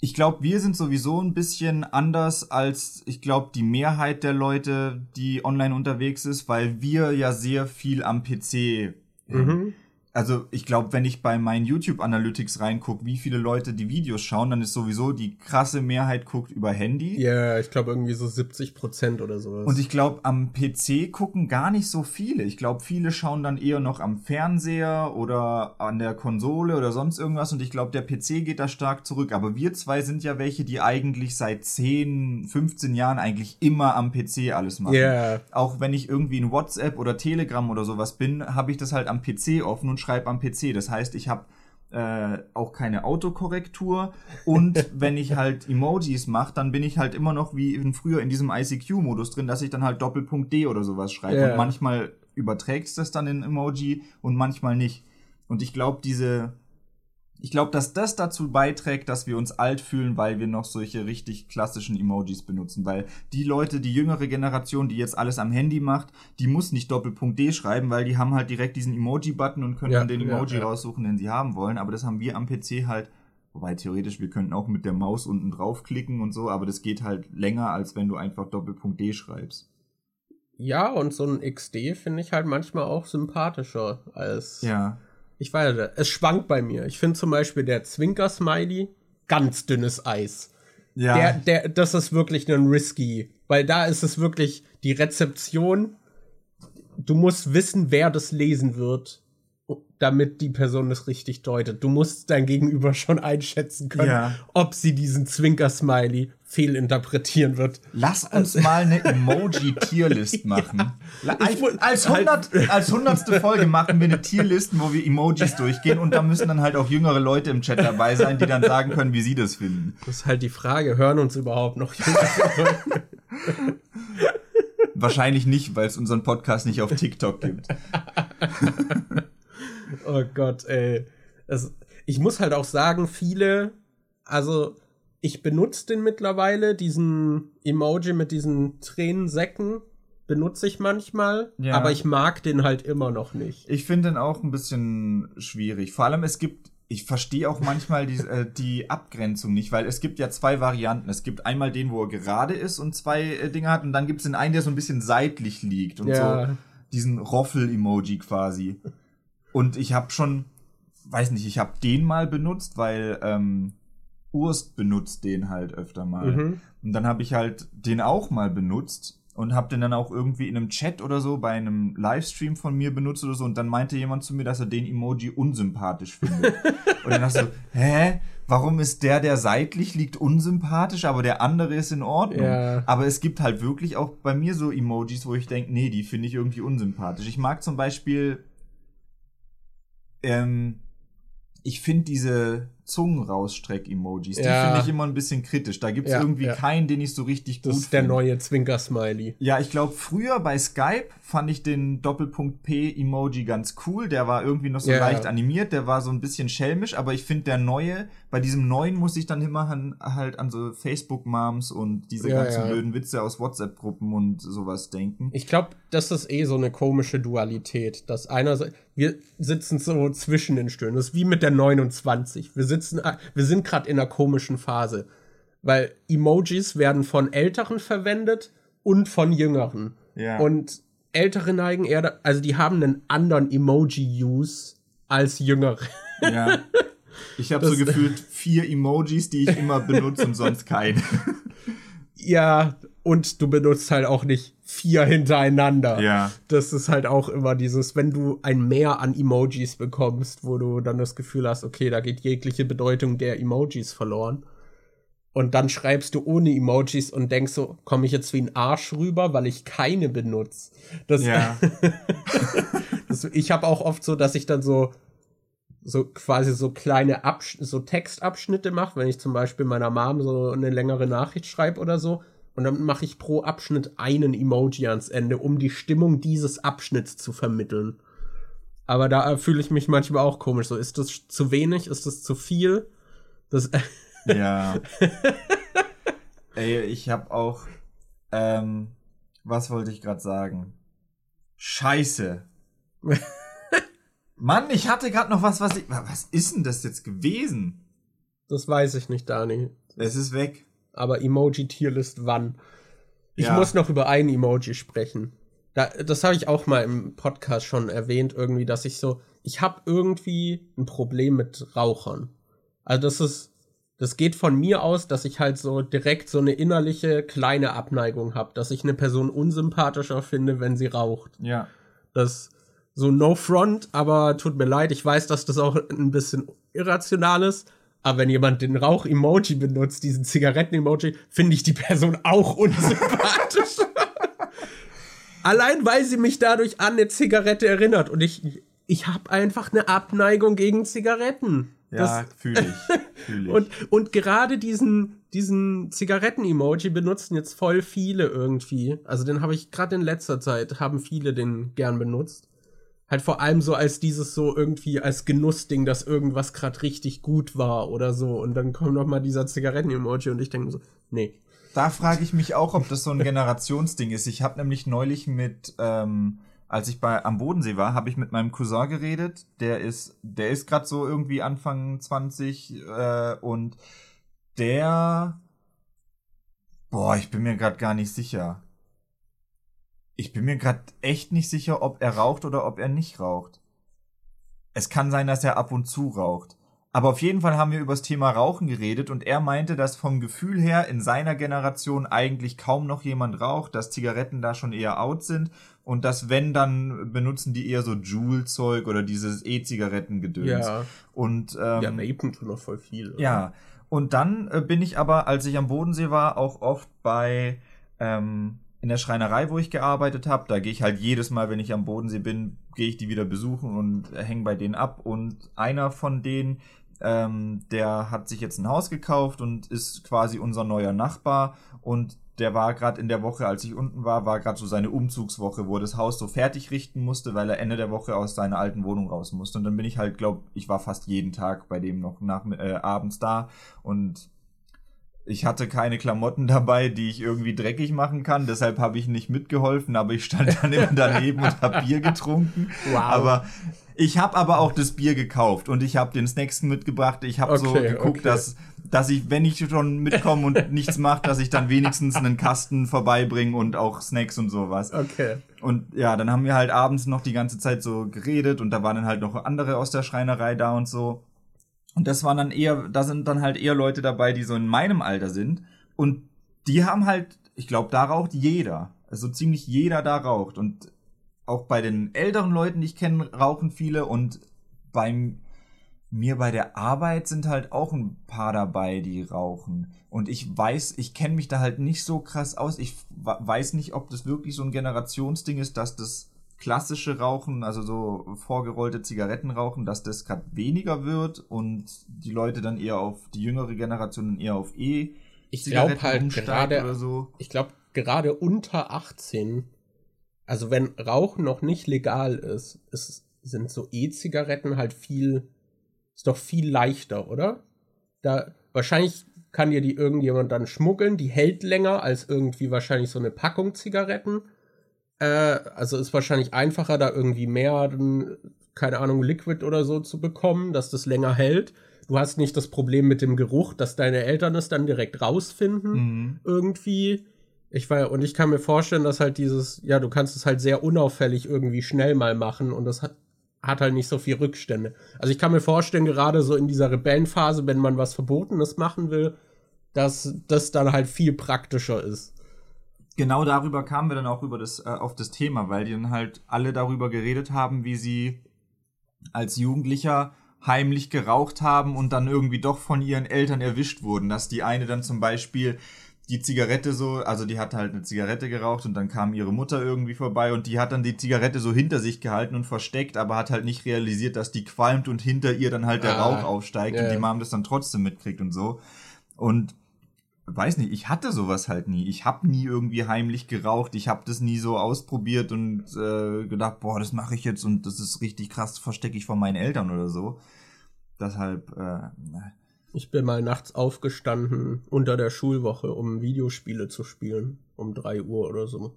ich glaube, wir sind sowieso ein bisschen anders als ich glaube die Mehrheit der Leute, die online unterwegs ist, weil wir ja sehr viel am PC. Mhm. Also ich glaube, wenn ich bei meinen YouTube Analytics reingucke, wie viele Leute die Videos schauen, dann ist sowieso die krasse Mehrheit guckt über Handy. Ja, ich glaube irgendwie so 70 Prozent oder sowas. Und ich glaube, am PC gucken gar nicht so viele. Ich glaube, viele schauen dann eher noch am Fernseher oder an der Konsole oder sonst irgendwas. Und ich glaube, der PC geht da stark zurück. Aber wir zwei sind ja welche, die eigentlich seit 10, 15 Jahren eigentlich immer am PC alles machen. Ja. Auch wenn ich irgendwie in WhatsApp oder Telegram oder sowas bin, habe ich das halt am PC offen und schreibe am PC. Das heißt, ich habe äh, auch keine Autokorrektur und wenn ich halt Emojis mache, dann bin ich halt immer noch wie in früher in diesem ICQ-Modus drin, dass ich dann halt Doppelpunkt D oder sowas schreibe. Ja. Und manchmal überträgt es das dann in Emoji und manchmal nicht. Und ich glaube, diese ich glaube, dass das dazu beiträgt, dass wir uns alt fühlen, weil wir noch solche richtig klassischen Emojis benutzen. Weil die Leute, die jüngere Generation, die jetzt alles am Handy macht, die muss nicht Doppelpunkt D schreiben, weil die haben halt direkt diesen Emoji-Button und können Ja, dann den ja, Emoji ja. raussuchen, den sie haben wollen. Aber das haben wir am PC halt, wobei theoretisch, wir könnten auch mit der Maus unten draufklicken und so, aber das geht halt länger, als wenn du einfach Doppelpunkt D schreibst. Ja, und so ein XD finde ich halt manchmal auch sympathischer als. Ja. Ich weiß nicht, es schwankt bei mir. Ich finde zum Beispiel der Zwinker-Smiley ganz dünnes Eis. Ja. Der, der, das ist wirklich ein risky, weil da ist es wirklich die Rezeption. Du musst wissen, wer das lesen wird. damit die Person das richtig deutet. Du musst dein Gegenüber schon einschätzen können, Ja. ob sie diesen Zwinker-Smiley fehlinterpretieren wird. Lass uns mal eine Emoji-Tierlist machen. Mu- Als, halt- 100, als hundertste Folge machen wir eine Tierlisten, wo wir Emojis durchgehen und da müssen dann halt auch jüngere Leute im Chat dabei sein, die dann sagen können, wie sie das finden. Das ist halt die Frage, hören uns überhaupt noch jüngere Wahrscheinlich nicht, weil es unseren Podcast nicht auf TikTok gibt. Oh Gott, ey. Das, ich muss halt auch sagen, viele, also ich benutze den mittlerweile, diesen Emoji mit diesen Tränensäcken, benutze ich manchmal, Ja. aber ich mag den halt immer noch nicht. Ich finde den auch ein bisschen schwierig. Vor allem, es gibt, ich verstehe auch manchmal die, äh, die Abgrenzung nicht, weil es gibt ja zwei Varianten. Es gibt einmal den, wo er gerade ist und zwei äh, Dinge hat, und dann gibt es den einen, der so ein bisschen seitlich liegt und Ja. so diesen Roffel-Emoji quasi. Und ich habe schon, weiß nicht, ich habe den mal benutzt, weil ähm, Urst benutzt den halt öfter mal. Mhm. Und dann habe ich halt den auch mal benutzt und habe den dann auch irgendwie in einem Chat oder so bei einem Livestream von mir benutzt oder so und dann meinte jemand zu mir, dass er den Emoji unsympathisch findet. und dann dachte ich so, hä? Warum ist der, der seitlich liegt, unsympathisch, aber der andere ist in Ordnung? Ja. Aber es gibt halt wirklich auch bei mir so Emojis, wo ich denke, nee, die finde ich irgendwie unsympathisch. Ich mag zum Beispiel, ähm, ich finde diese Zungen-Rausstreck-Emojis, die Ja. finde ich immer ein bisschen kritisch. Da gibt es Ja, irgendwie ja. keinen, den ich so richtig gut Das ist der finde. neue Zwinker-Smiley. Ja, ich glaube, früher bei Skype fand ich den Doppelpunkt P-Emoji ganz cool. Der war irgendwie noch so leicht animiert, der war so ein bisschen schelmisch, aber ich finde der neue, bei diesem neuen muss ich dann immer an, halt an so Facebook-Moms und diese ganzen blöden Witze aus WhatsApp-Gruppen und sowas denken. Ich glaube, das ist eh so eine komische Dualität, dass einerseits wir sitzen so zwischen den Stühlen. Das ist wie mit der 29. Wir sitzen, ah, wir sind gerade in einer komischen Phase, weil Emojis werden von Älteren verwendet und von Jüngeren. Ja. Und Ältere neigen eher, also die haben einen anderen Emoji-Use als Jüngere. Ja. Ich habe so gefühlt vier Emojis, die ich immer benutze und sonst keine. Ja, und du benutzt halt auch nicht vier hintereinander. Ja. Das ist halt auch immer dieses, wenn du ein Mehr an Emojis bekommst, wo du dann das Gefühl hast, okay, da geht jegliche Bedeutung der Emojis verloren. Und dann schreibst du ohne Emojis und denkst so, komme ich jetzt wie ein Arsch rüber, weil ich keine benutze. Das, Ja. das, ich habe auch oft so, dass ich dann so so quasi so kleine Absch so Textabschnitte mache, wenn ich zum Beispiel meiner Mom so eine längere Nachricht schreibe oder so. Und dann mache ich pro Abschnitt einen Emoji ans Ende, um die Stimmung dieses Abschnitts zu vermitteln. Aber da äh, fühle ich mich manchmal auch komisch. So, ist das zu wenig? Ist das zu viel? Das, Ja. Ey, ich habe auch. Ähm, was wollte ich gerade sagen? Scheiße. Mann, ich hatte gerade noch was, was ich. Was ist denn das jetzt gewesen? das weiß ich nicht, Dani. Es ist weg. Aber Emoji-Tierlist wann? Ich Ja. muss noch über ein Emoji sprechen. Da, das habe ich auch mal im Podcast schon erwähnt, irgendwie, dass ich so, ich habe irgendwie ein Problem mit Rauchern. Also das ist, das geht von mir aus, dass ich halt so direkt so eine innerliche kleine Abneigung habe, dass ich eine Person unsympathischer finde, wenn sie raucht. Ja. Das so no front, aber tut mir leid, ich weiß, dass das auch ein bisschen irrational ist. Aber wenn jemand den Rauch-Emoji benutzt, diesen Zigaretten-Emoji, finde ich die Person auch unsympathisch. Allein weil sie mich dadurch an eine Zigarette erinnert. Und ich, ich habe einfach eine Abneigung gegen Zigaretten. Ja, fühle ich. Fühl ich. Und, und gerade diesen, diesen Zigaretten-Emoji benutzen jetzt voll viele irgendwie. Also den habe ich gerade in letzter Zeit, haben viele den gern benutzt. Halt vor allem so als dieses so irgendwie als Genussding, dass irgendwas gerade richtig gut war oder so. Und dann kommt noch mal dieser Zigaretten-Emoji und ich denke so, nee. Da frage ich mich auch, ob das so ein Generationsding ist. Ich habe nämlich neulich mit, ähm, als ich bei am Bodensee war, habe ich mit meinem Cousin geredet. Der ist, der ist gerade so irgendwie Anfang 20 äh, und der, boah, ich bin mir gerade gar nicht sicher. Ich bin mir gerade echt nicht sicher, ob er raucht oder ob er nicht raucht. Es kann sein, dass er ab und zu raucht. Aber auf jeden Fall haben wir über das Thema Rauchen geredet und er meinte, dass vom Gefühl her in seiner Generation eigentlich kaum noch jemand raucht, dass Zigaretten da schon eher out sind und dass wenn, dann benutzen die eher so Joule-Zeug oder dieses E-Zigaretten-Gedöns. Ja. Und, ähm, Ja, vapen tun noch voll viel. oder? ja, und dann äh, bin ich aber, als ich am Bodensee war, auch oft bei ähm, in der Schreinerei, wo ich gearbeitet habe. Da gehe ich halt jedes Mal, wenn ich am Bodensee bin, gehe ich die wieder besuchen und hänge bei denen ab. Und einer von denen, ähm, der hat sich jetzt ein Haus gekauft und ist quasi unser neuer Nachbar. Und der war gerade in der Woche, als ich unten war, war gerade so seine Umzugswoche, wo er das Haus so fertig richten musste, weil er Ende der Woche aus seiner alten Wohnung raus musste. Und dann bin ich halt, glaub, ich war fast jeden Tag bei dem noch nach, äh, abends da und ich hatte keine Klamotten dabei, die ich irgendwie dreckig machen kann, deshalb habe ich nicht mitgeholfen, aber ich stand dann immer daneben und habe Bier getrunken. Wow. Aber ich habe aber auch das Bier gekauft und ich habe den Snacks mitgebracht. Ich habe so Okay, geguckt, okay. dass dass ich, wenn ich schon mitkomme und nichts mache, dass ich dann wenigstens einen Kasten vorbeibringe und auch Snacks und sowas. Okay. Und ja, dann haben wir halt abends noch die ganze Zeit so geredet und da waren dann halt noch andere aus der Schreinerei da und so. Und das waren dann eher, da sind dann halt eher Leute dabei, die so in meinem Alter sind. Und die haben halt, ich glaube, da raucht jeder. Also ziemlich jeder da raucht. Und auch bei den älteren Leuten, die ich kenne, rauchen viele. Und beim mir bei der Arbeit sind halt auch ein paar dabei, die rauchen. Und ich weiß, ich kenne mich da halt nicht so krass aus. Ich weiß nicht, ob das wirklich so ein Generationsding ist, dass das klassische Rauchen, also so vorgerollte Zigaretten rauchen, dass das gerade weniger wird und die Leute dann eher auf die jüngere Generation eher auf E Ich glaube halt gerade, so. ich glaube gerade unter 18, also wenn Rauchen noch nicht legal ist, ist sind so E-Zigaretten halt viel, ist doch viel leichter, oder? Da, wahrscheinlich kann dir die irgendjemand dann schmuggeln, die hält länger als irgendwie wahrscheinlich so eine Packung Zigaretten. Äh, also ist wahrscheinlich einfacher, da irgendwie mehr, keine Ahnung, Liquid oder so zu bekommen, dass das länger hält. Du hast nicht das Problem mit dem Geruch, dass deine Eltern es dann direkt rausfinden Mhm. irgendwie. Ich war, und ich kann mir vorstellen, dass halt dieses, ja, du kannst es halt sehr unauffällig irgendwie schnell mal machen und das hat, hat halt nicht so viel Rückstände. Also ich kann mir vorstellen, gerade so in dieser Rebellenphase, wenn man was Verbotenes machen will, dass das dann halt viel praktischer ist. Genau darüber kamen wir dann auch über das, äh, auf das Thema, weil die dann halt alle darüber geredet haben, wie sie als Jugendlicher heimlich geraucht haben und dann irgendwie doch von ihren Eltern erwischt wurden. Dass die eine dann zum Beispiel die Zigarette so, also die hat halt eine Zigarette geraucht und dann kam ihre Mutter irgendwie vorbei und die hat dann die Zigarette so hinter sich gehalten und versteckt, aber hat halt nicht realisiert, dass die qualmt und hinter ihr dann halt der Ah, Rauch aufsteigt ja, und die. Mom das dann trotzdem mitkriegt und so. Und weiß nicht, ich hatte sowas halt nie. Ich habe nie irgendwie heimlich geraucht. Ich habe das nie so ausprobiert und äh, gedacht, boah, das mache ich jetzt und das ist richtig krass, verstecke ich von meinen Eltern oder so. Deshalb, äh, Ich bin mal nachts aufgestanden unter der Schulwoche, um Videospiele zu spielen. Um 3 Uhr oder so.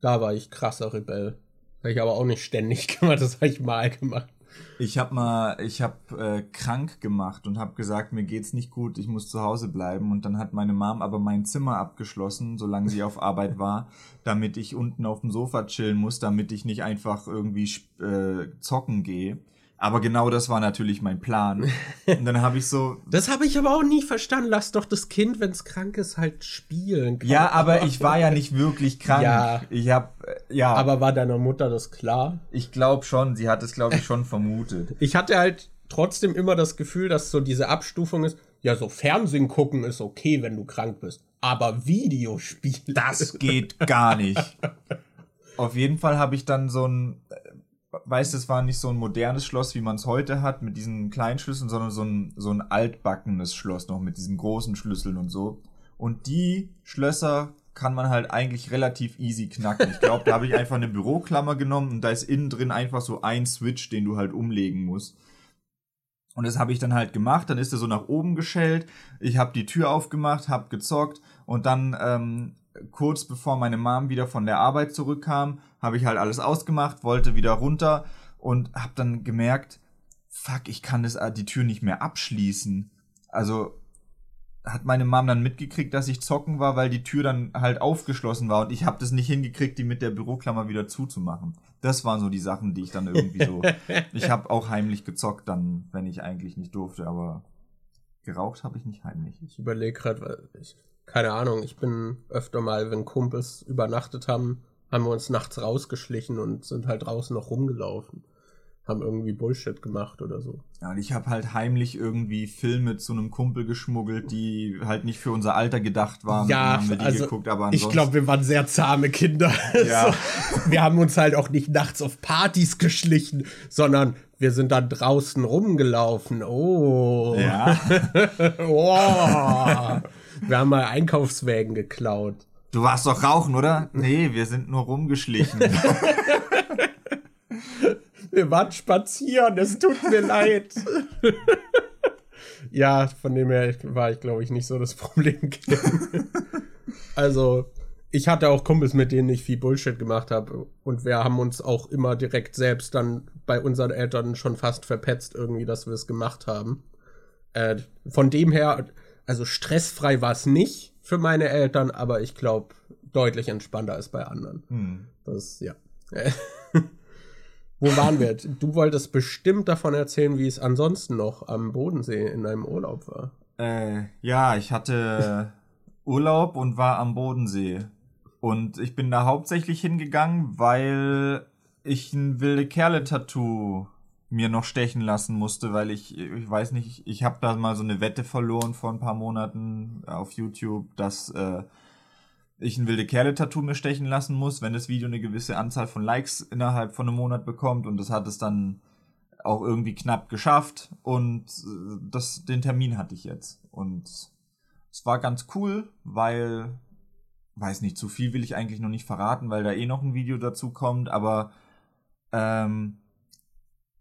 Da war ich krasser Rebell. Habe ich aber auch nicht ständig gemacht, das habe ich mal gemacht. Ich habe mal, ich habe äh, krank gemacht und habe gesagt, mir geht's nicht gut, ich muss zu Hause bleiben. Und dann hat meine Mom aber mein Zimmer abgeschlossen, solange sie auf Arbeit war, damit ich unten auf dem Sofa chillen muss, damit ich nicht einfach irgendwie äh, zocken gehe. Aber genau das war natürlich mein Plan. Und dann habe ich so, Das habe ich aber auch nie verstanden. Lass doch das Kind, wenn es krank ist, halt spielen. ja, aber ich war ja nicht wirklich krank. Ja. Ich habe, ja, Aber war deiner Mutter das klar? ich glaube schon, sie hat es, glaube ich, schon vermutet. Ich hatte halt trotzdem immer das Gefühl, dass so diese Abstufung ist, ja, so Fernsehen gucken ist okay, wenn du krank bist. Aber Videospiele. Das geht gar nicht. Auf jeden Fall habe ich dann so ein, weißt es war nicht so ein modernes Schloss, wie man es heute hat, mit diesen kleinen Schlüsseln, sondern so ein, so ein altbackenes Schloss noch mit diesen großen Schlüsseln und so. Und die Schlösser kann man halt eigentlich relativ easy knacken. Ich glaube, da habe ich einfach eine Büroklammer genommen und da ist innen drin einfach so ein Switch, den du halt umlegen musst. Und das habe ich dann halt gemacht. Dann ist er so nach oben geschellt. Ich habe die Tür aufgemacht, habe gezockt und dann ähm, kurz bevor meine Mom wieder von der Arbeit zurückkam, habe ich halt alles ausgemacht, wollte wieder runter und habe dann gemerkt, fuck, ich kann das äh, die Tür nicht mehr abschließen. Also hat meine Mom dann mitgekriegt, dass ich zocken war, weil die Tür dann halt aufgeschlossen war und ich habe das nicht hingekriegt, die mit der Büroklammer wieder zuzumachen. Das waren so die Sachen, die ich dann irgendwie so. ich habe auch heimlich gezockt dann, wenn ich eigentlich nicht durfte, aber geraucht habe ich nicht heimlich. Ich überlege gerade, keine Ahnung, ich bin öfter mal, wenn Kumpels übernachtet haben, haben wir uns nachts rausgeschlichen und sind halt draußen noch rumgelaufen haben irgendwie Bullshit gemacht oder so. Ja, und ich habe halt heimlich irgendwie Filme zu einem Kumpel geschmuggelt, die halt nicht für unser Alter gedacht waren. Ja, haben wir die also geguckt, aber ich glaube, wir waren sehr zahme Kinder. Ja. so, wir haben uns halt auch nicht nachts auf Partys geschlichen, sondern wir sind dann draußen rumgelaufen. Oh. Ja. oh. Wir haben mal Einkaufswägen geklaut. Du warst doch rauchen, oder? Nee, wir sind nur rumgeschlichen. Wir waren spazieren, es tut mir leid. ja, von dem her war ich, glaube ich, nicht so das Problem. also, ich hatte auch Kumpels, mit denen ich viel Bullshit gemacht habe. Und wir haben uns auch immer direkt selbst dann bei unseren Eltern schon fast verpetzt, irgendwie, dass wir es gemacht haben. Äh, von dem her, also stressfrei war es nicht für meine Eltern, aber ich glaube, deutlich entspannter als bei anderen. Hm. Das, ja. Wo waren wir? Du wolltest bestimmt davon erzählen, wie es ansonsten noch am Bodensee in einem Urlaub war. Äh, ja, ich hatte Urlaub und war am Bodensee. Und ich bin da hauptsächlich hingegangen, weil ich ein wilde Kerle-Tattoo mir noch stechen lassen musste, weil ich, ich weiß nicht, ich habe da mal so eine Wette verloren vor ein paar Monaten auf YouTube, dass äh, ich ein wilde Kerle-Tattoo mir stechen lassen muss, wenn das Video eine gewisse Anzahl von Likes innerhalb von einem Monat bekommt. Und das hat es dann auch irgendwie knapp geschafft. Und äh, das, den Termin hatte ich jetzt. Und es war ganz cool, weil, weiß nicht, zu viel will ich eigentlich noch nicht verraten, weil da eh noch ein Video dazu kommt, aber ähm,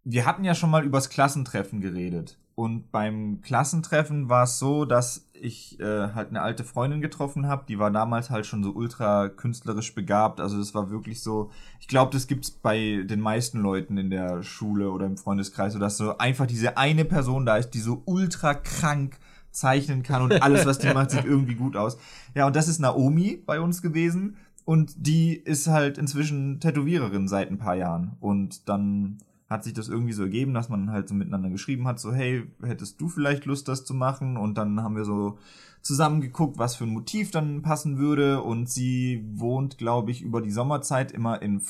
wir hatten ja schon mal übers Klassentreffen geredet und beim Klassentreffen war es so, dass ich äh, halt eine alte Freundin getroffen habe, die war damals halt schon so ultra künstlerisch begabt. Also das war wirklich so, ich glaube, das gibt's bei den meisten Leuten in der Schule oder im Freundeskreis, so dass so einfach diese eine Person da ist, die so ultra krank zeichnen kann und alles, was die macht, sieht irgendwie gut aus. Ja, und das ist Naomi bei uns gewesen. Und die ist halt inzwischen Tätowiererin seit ein paar Jahren. Und dann hat sich das irgendwie so ergeben, dass man halt so miteinander geschrieben hat, so hey, hättest du vielleicht Lust, das zu machen? Und dann haben wir so zusammen geguckt, was für ein Motiv dann passen würde. Und sie wohnt, glaube ich, über die Sommerzeit immer in,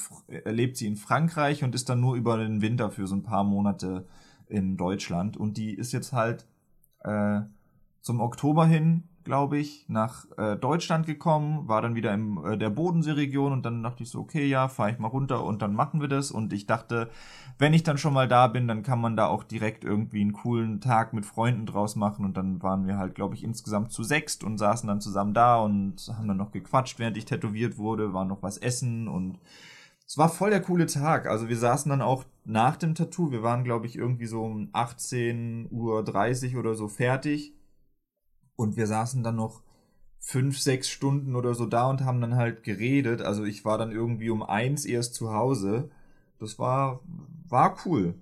lebt sie in Frankreich und ist dann nur über den Winter für so ein paar Monate in Deutschland. Und die ist jetzt halt äh, zum Oktober hin glaube ich, nach äh, Deutschland gekommen, war dann wieder in äh, der Bodenseeregion und dann dachte ich so, okay, ja, fahre ich mal runter und dann machen wir das. Und ich dachte, wenn ich dann schon mal da bin, dann kann man da auch direkt irgendwie einen coolen Tag mit Freunden draus machen. Und dann waren wir halt, glaube ich, insgesamt zu sechst und saßen dann zusammen da und haben dann noch gequatscht, während ich tätowiert wurde, war noch was essen und es war voll der coole Tag. Also wir saßen dann auch nach dem Tattoo, wir waren, glaube ich, irgendwie so um 18.30 Uhr oder so fertig und wir saßen dann noch fünf, sechs Stunden oder so da und haben dann halt geredet. Also ich war dann irgendwie um eins erst zu Hause. Das war, war cool.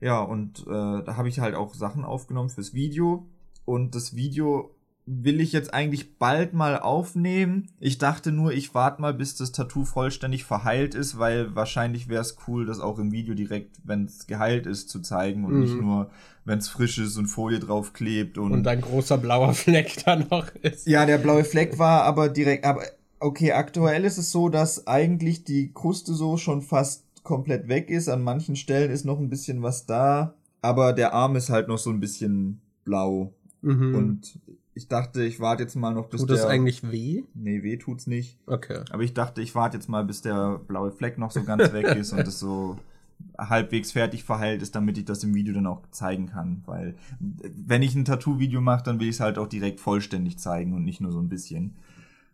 Ja, und äh, da habe ich halt auch Sachen aufgenommen fürs Video. Und das Video will ich jetzt eigentlich bald mal aufnehmen. Ich dachte nur, ich warte mal, bis das Tattoo vollständig verheilt ist, weil wahrscheinlich wäre es cool, das auch im Video direkt, wenn es geheilt ist, zu zeigen und mhm. nicht nur, wenn es frisch ist und Folie drauf klebt und. Und ein großer blauer Fleck da noch ist. Ja, der blaue Fleck war aber direkt, aber okay, aktuell ist es so, dass eigentlich die Kruste so schon fast komplett weg ist. An manchen Stellen ist noch ein bisschen was da, aber der Arm ist halt noch so ein bisschen blau. Mhm. Und ich dachte, ich warte jetzt mal noch bis Tut der... Tut das eigentlich weh? Nee, weh tut's nicht. Okay. Aber ich dachte, ich warte jetzt mal, bis der blaue Fleck noch so ganz weg ist und es so halbwegs fertig verheilt ist, damit ich das im Video dann auch zeigen kann. Weil wenn ich ein Tattoo-Video mache, dann will ich es halt auch direkt vollständig zeigen und nicht nur so ein bisschen.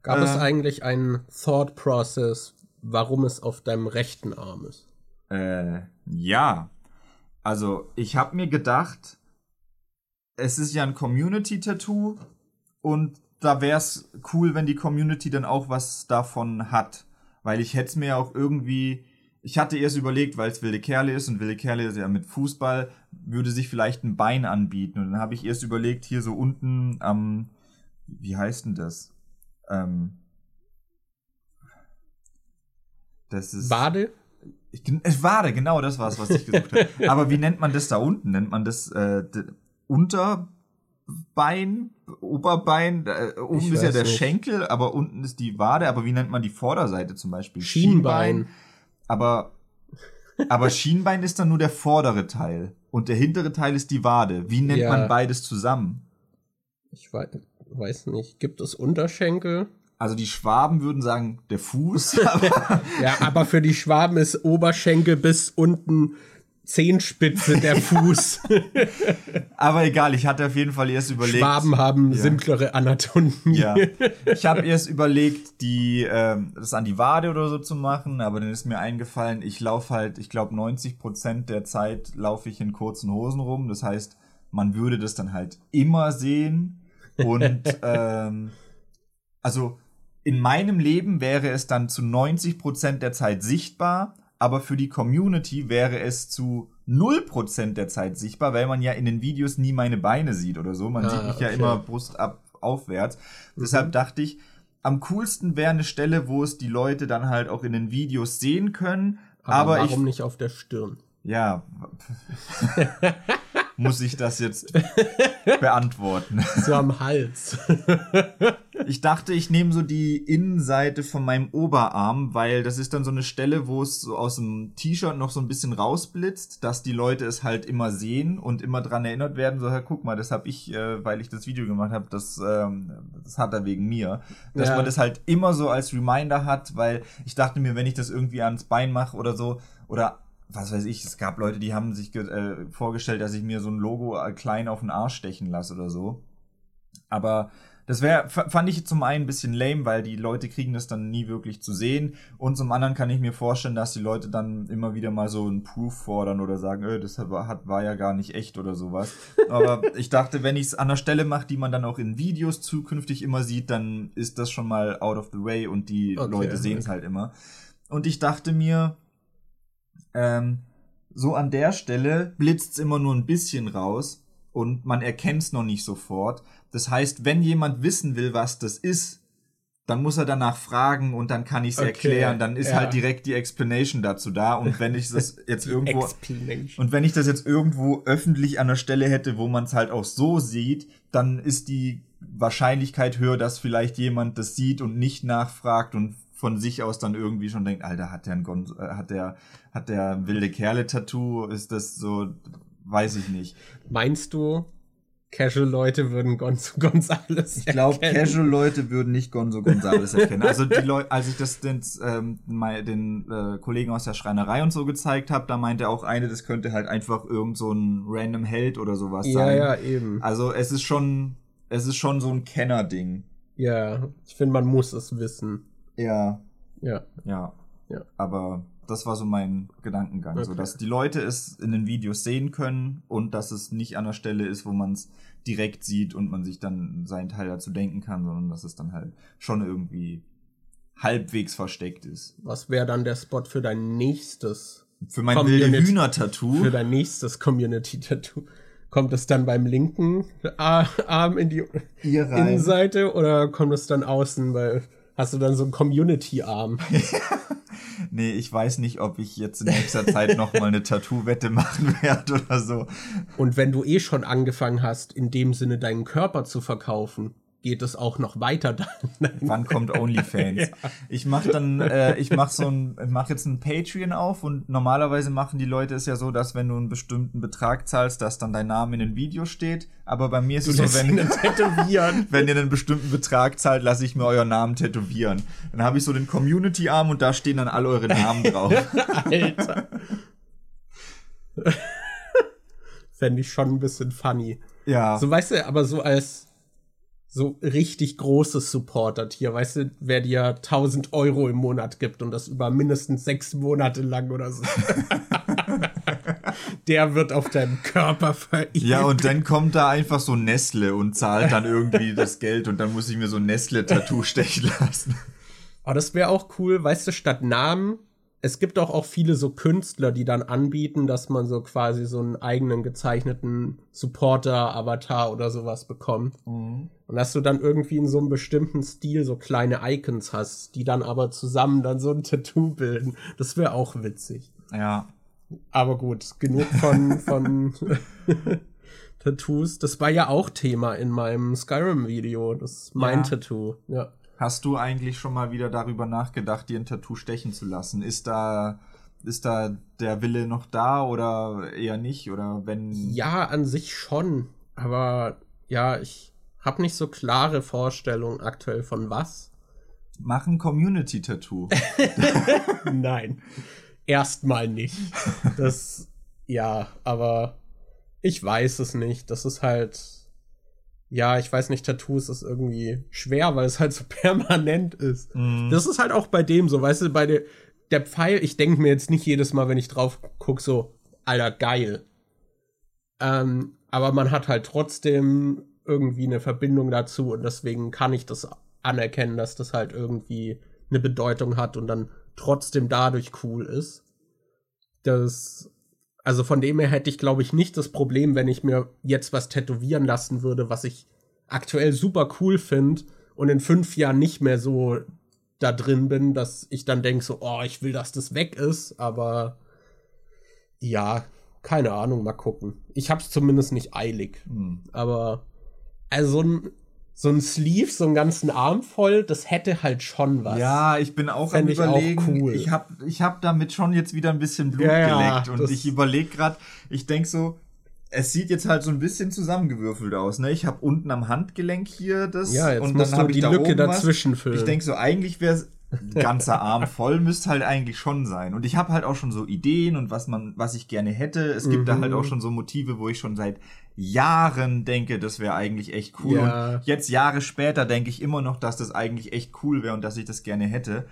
Gab äh, es eigentlich einen Thought Process, warum es auf deinem rechten Arm ist? Äh, ja. Also ich habe mir gedacht, es ist ja ein Community-Tattoo und da wäre es cool, wenn die Community dann auch was davon hat. Weil ich hätte es mir auch irgendwie. Ich hatte erst überlegt, weil es wilde Kerle ist und wilde Kerle ist ja mit Fußball, würde sich vielleicht ein Bein anbieten. Und dann habe ich erst überlegt, hier so unten am wie heißt denn das? Ähm, das ist. Wade? Ich, es Wade, genau das war's, was ich gesucht habe. Aber wie nennt man das da unten? Nennt man das äh, Unterbein, Oberbein? Äh, oben ist ja der nicht. Schenkel, aber unten ist die Wade. Aber wie nennt man die Vorderseite zum Beispiel? Schienbein. Aber, aber Schienbein ist dann nur der vordere Teil. Und der hintere Teil ist die Wade. Wie nennt Ja. man beides zusammen? Ich weiß, weiß nicht. Gibt es Unterschenkel? Also die Schwaben würden sagen, der Fuß. aber Ja, aber für die Schwaben ist Oberschenkel bis unten Zehenspitze der Fuß. Aber egal, ich hatte auf jeden Fall erst überlegt. Schwaben haben Ja. simplere Anatomie. Ja. Ich habe erst überlegt, die ähm, das an die Wade oder so zu machen, aber dann ist mir eingefallen, ich laufe halt, ich glaube 90 Prozent der Zeit laufe ich in kurzen Hosen rum. Das heißt, man würde das dann halt immer sehen und ähm, also in meinem Leben wäre es dann zu 90 Prozent der Zeit sichtbar, aber für die Community wäre es zu 0% der Zeit sichtbar, weil man ja in den Videos nie meine Beine sieht oder so. Man Ah, sieht mich ja okay. immer Brust ab aufwärts. Mhm. Deshalb dachte ich, am coolsten wäre eine Stelle, wo es die Leute dann halt auch in den Videos sehen können. Aber, warum ich, nicht auf der Stirn? ja, muss ich das jetzt beantworten. So am Hals. Ich dachte, ich nehme so die Innenseite von meinem Oberarm, weil das ist dann so eine Stelle, wo es so aus dem T-Shirt noch so ein bisschen rausblitzt, dass die Leute es halt immer sehen und immer dran erinnert werden. So, "Hör, guck mal, das habe ich, äh, weil ich das Video gemacht habe, das, ähm, das hat er wegen mir. Dass Ja. man das halt immer so als Reminder hat, weil ich dachte mir, wenn ich das irgendwie ans Bein mache oder so, oder was weiß ich, es gab Leute, die haben sich äh, vorgestellt, dass ich mir so ein Logo äh, klein auf den Arsch stechen lasse oder so. Aber das wäre, fand ich zum einen ein bisschen lame, weil die Leute kriegen das dann nie wirklich zu sehen. Und zum anderen kann ich mir vorstellen, dass die Leute dann immer wieder mal so ein Proof fordern oder sagen, äh, das war, hat, war ja gar nicht echt oder sowas. Aber ich dachte, wenn ich es an der Stelle mache, die man dann auch in Videos zukünftig immer sieht, dann ist das schon mal out of the way und die Okay, Leute sehen es okay. halt immer. Und ich dachte mir, ähm, so an der Stelle blitzt's immer nur ein bisschen raus und man erkennt's noch nicht sofort. Das heißt, wenn jemand wissen will, was das ist, dann muss er danach fragen und dann kann ich's Okay, erklären. Dann ist ja. halt direkt die Explanation dazu da. Und wenn ich das jetzt irgendwo und wenn ich das jetzt irgendwo öffentlich an der Stelle hätte, wo man es halt auch so sieht, dann ist die Wahrscheinlichkeit höher, dass vielleicht jemand das sieht und nicht nachfragt und von sich aus dann irgendwie schon denkt, Alter, hat der ein Gon äh, hat der hat der wilde Kerle Tattoo, ist das so weiß ich nicht. Meinst du, Casual-Leute würden Gonzo Gonzales Ich glaube? Casual Leute würden nicht Gonzo Gonzales erkennen. Also die Leute, als ich das den, ähm, den äh, Kollegen aus der Schreinerei und so gezeigt habe, da meinte auch eine, das könnte halt einfach irgend so ein random Held oder sowas Ja, sein. ja, eben. Also es ist schon, es ist schon so ein Kenner-Ding. Ja, ich finde, man muss es wissen. Ja, Ja. ja, Ja. Aber das war so mein Gedankengang, so Okay. dass die Leute es in den Videos sehen können und dass es nicht an der Stelle ist, wo man es direkt sieht und man sich dann seinen Teil dazu denken kann, sondern dass es dann halt schon irgendwie halbwegs versteckt ist. Was wäre dann der Spot für dein nächstes, Für mein wilde Community- Hühner-Tattoo. für dein nächstes Community-Tattoo? Kommt es dann beim linken Ar- Arm in die. Innenseite oder kommt es dann außen, weil hast du dann so einen Community-Arm? Nee, ich weiß nicht, ob ich jetzt in nächster Zeit noch mal eine Tattoo-Wette machen werde oder so. Und wenn du eh schon angefangen hast, in dem Sinne deinen Körper zu verkaufen, geht es auch noch weiter dann. Wann kommt OnlyFans? Ich mach dann, äh, ich mach so ein, mach jetzt ein Patreon auf und normalerweise machen die Leute es ja so, dass wenn du einen bestimmten Betrag zahlst, dass dann dein Name in den Video steht. Aber bei mir ist es so, wenn, wenn ihr einen bestimmten Betrag zahlt, lasse ich mir euren Namen tätowieren. Dann habe ich so den Community-Arm und da stehen dann all eure Namen drauf. Alter. Fände ich schon ein bisschen funny. Ja. So, weißt du, aber so als so richtig großes Supporter-Tier, weißt du, wer dir 1000 Euro im Monat gibt und das über mindestens sechs Monate lang oder so. Der wird auf deinem Körper verehrt. Ja, und dann kommt da einfach so Nestle und zahlt dann irgendwie das Geld und dann muss ich mir so ein Nestle-Tattoo stechen lassen. Aber das wäre auch cool, weißt du, statt Namen es gibt auch, auch viele so Künstler, die dann anbieten, dass man so quasi so einen eigenen gezeichneten Supporter-Avatar oder sowas bekommt. Mhm. Und dass du dann irgendwie in so einem bestimmten Stil so kleine Icons hast, die dann aber zusammen dann so ein Tattoo bilden. Das wäre auch witzig. Ja. Aber gut, genug von, von Tattoos. Das war ja auch Thema in meinem Skyrim-Video. Das ist mein ja. Tattoo, ja. Hast du eigentlich schon mal wieder darüber nachgedacht, dir ein Tattoo stechen zu lassen? Ist da, ist da der Wille noch da oder eher nicht? Oder wenn. Ja, an sich schon. Aber ja, ich habe nicht so klare Vorstellungen aktuell von was. Mach ein Community-Tattoo. Nein. Erstmal nicht. Das, ja, aber ich weiß es nicht. Das ist halt ja, ich weiß nicht, Tattoos ist irgendwie schwer, weil es halt so permanent ist. Mhm. Das ist halt auch bei dem so, weißt du, bei der, der Pfeil, ich denke mir jetzt nicht jedes Mal, wenn ich drauf gucke, so, Alter, geil. Ähm, aber man hat halt trotzdem irgendwie eine Verbindung dazu und deswegen kann ich das anerkennen, dass das halt irgendwie eine Bedeutung hat und dann trotzdem dadurch cool ist. Das also von dem her hätte ich, glaube ich, nicht das Problem, wenn ich mir jetzt was tätowieren lassen würde, was ich aktuell super cool finde und in fünf Jahren nicht mehr so da drin bin, dass ich dann denke so, oh, ich will, dass das weg ist, aber ja, keine Ahnung, mal gucken. Ich hab's zumindest nicht eilig, hm. aber also so ein so ein Sleeve, so einen ganzen Arm voll, das hätte halt schon was. Ja, ich bin auch am überlegen. Auch cool. Ich habe ich hab damit schon jetzt wieder ein bisschen Blut ja, geleckt und ich überlege gerade, ich denk so, es sieht jetzt halt so ein bisschen zusammengewürfelt aus, ne? Ich habe unten am Handgelenk hier das ja, jetzt und dann habe ich die da Lücke dazwischen füllen. Ich denk so, eigentlich wäre ganzer Arm voll müsste halt eigentlich schon sein. Und ich habe halt auch schon so Ideen und was man, was ich gerne hätte. Es gibt mhm. da halt auch schon so Motive, wo ich schon seit Jahren denke, das wäre eigentlich echt cool. Ja. Und jetzt Jahre später denke ich immer noch, dass das eigentlich echt cool wäre und dass ich das gerne hätte.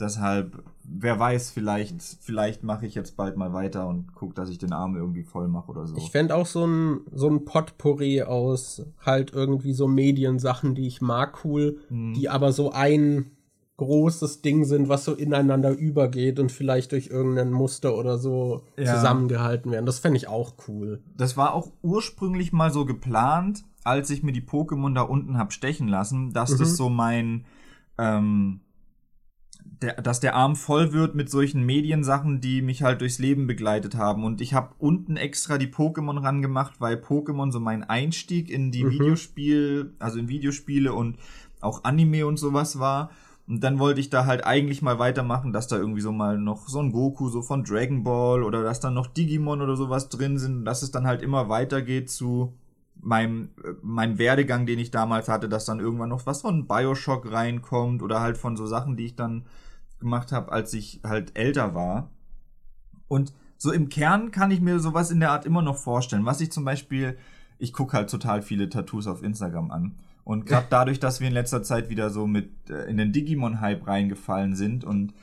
Deshalb, wer weiß, vielleicht, vielleicht mache ich jetzt bald mal weiter und gucke, dass ich den Arm irgendwie voll mache oder so. Ich fände auch so ein, so ein Potpourri aus halt irgendwie so Mediensachen, die ich mag, cool, mhm. die aber so ein großes Ding sind, was so ineinander übergeht und vielleicht durch irgendein Muster oder so ja. zusammengehalten werden. Das fände ich auch cool. Das war auch ursprünglich mal so geplant, als ich mir die Pokémon da unten hab stechen lassen, dass mhm. das so mein, ähm, der, dass der Arm voll wird mit solchen Mediensachen, die mich halt durchs Leben begleitet haben. Und ich habe unten extra die Pokémon rangemacht, weil Pokémon so mein Einstieg in die mhm. Videospiel, also in Videospiele und auch Anime und sowas war. Und dann wollte ich da halt eigentlich mal weitermachen, dass da irgendwie so mal noch so ein Goku so von Dragon Ball oder dass dann noch Digimon oder sowas drin sind, dass es dann halt immer weitergeht zu meinem, äh, meinem Werdegang, den ich damals hatte, dass dann irgendwann noch was von Bioshock reinkommt oder halt von so Sachen, die ich dann gemacht habe, als ich halt älter war. Und so im Kern kann ich mir sowas in der Art immer noch vorstellen. Was ich zum Beispiel, ich gucke halt total viele Tattoos auf Instagram an. Und gerade dadurch, dass wir in letzter Zeit wieder so mit äh, in den Digimon-Hype reingefallen sind und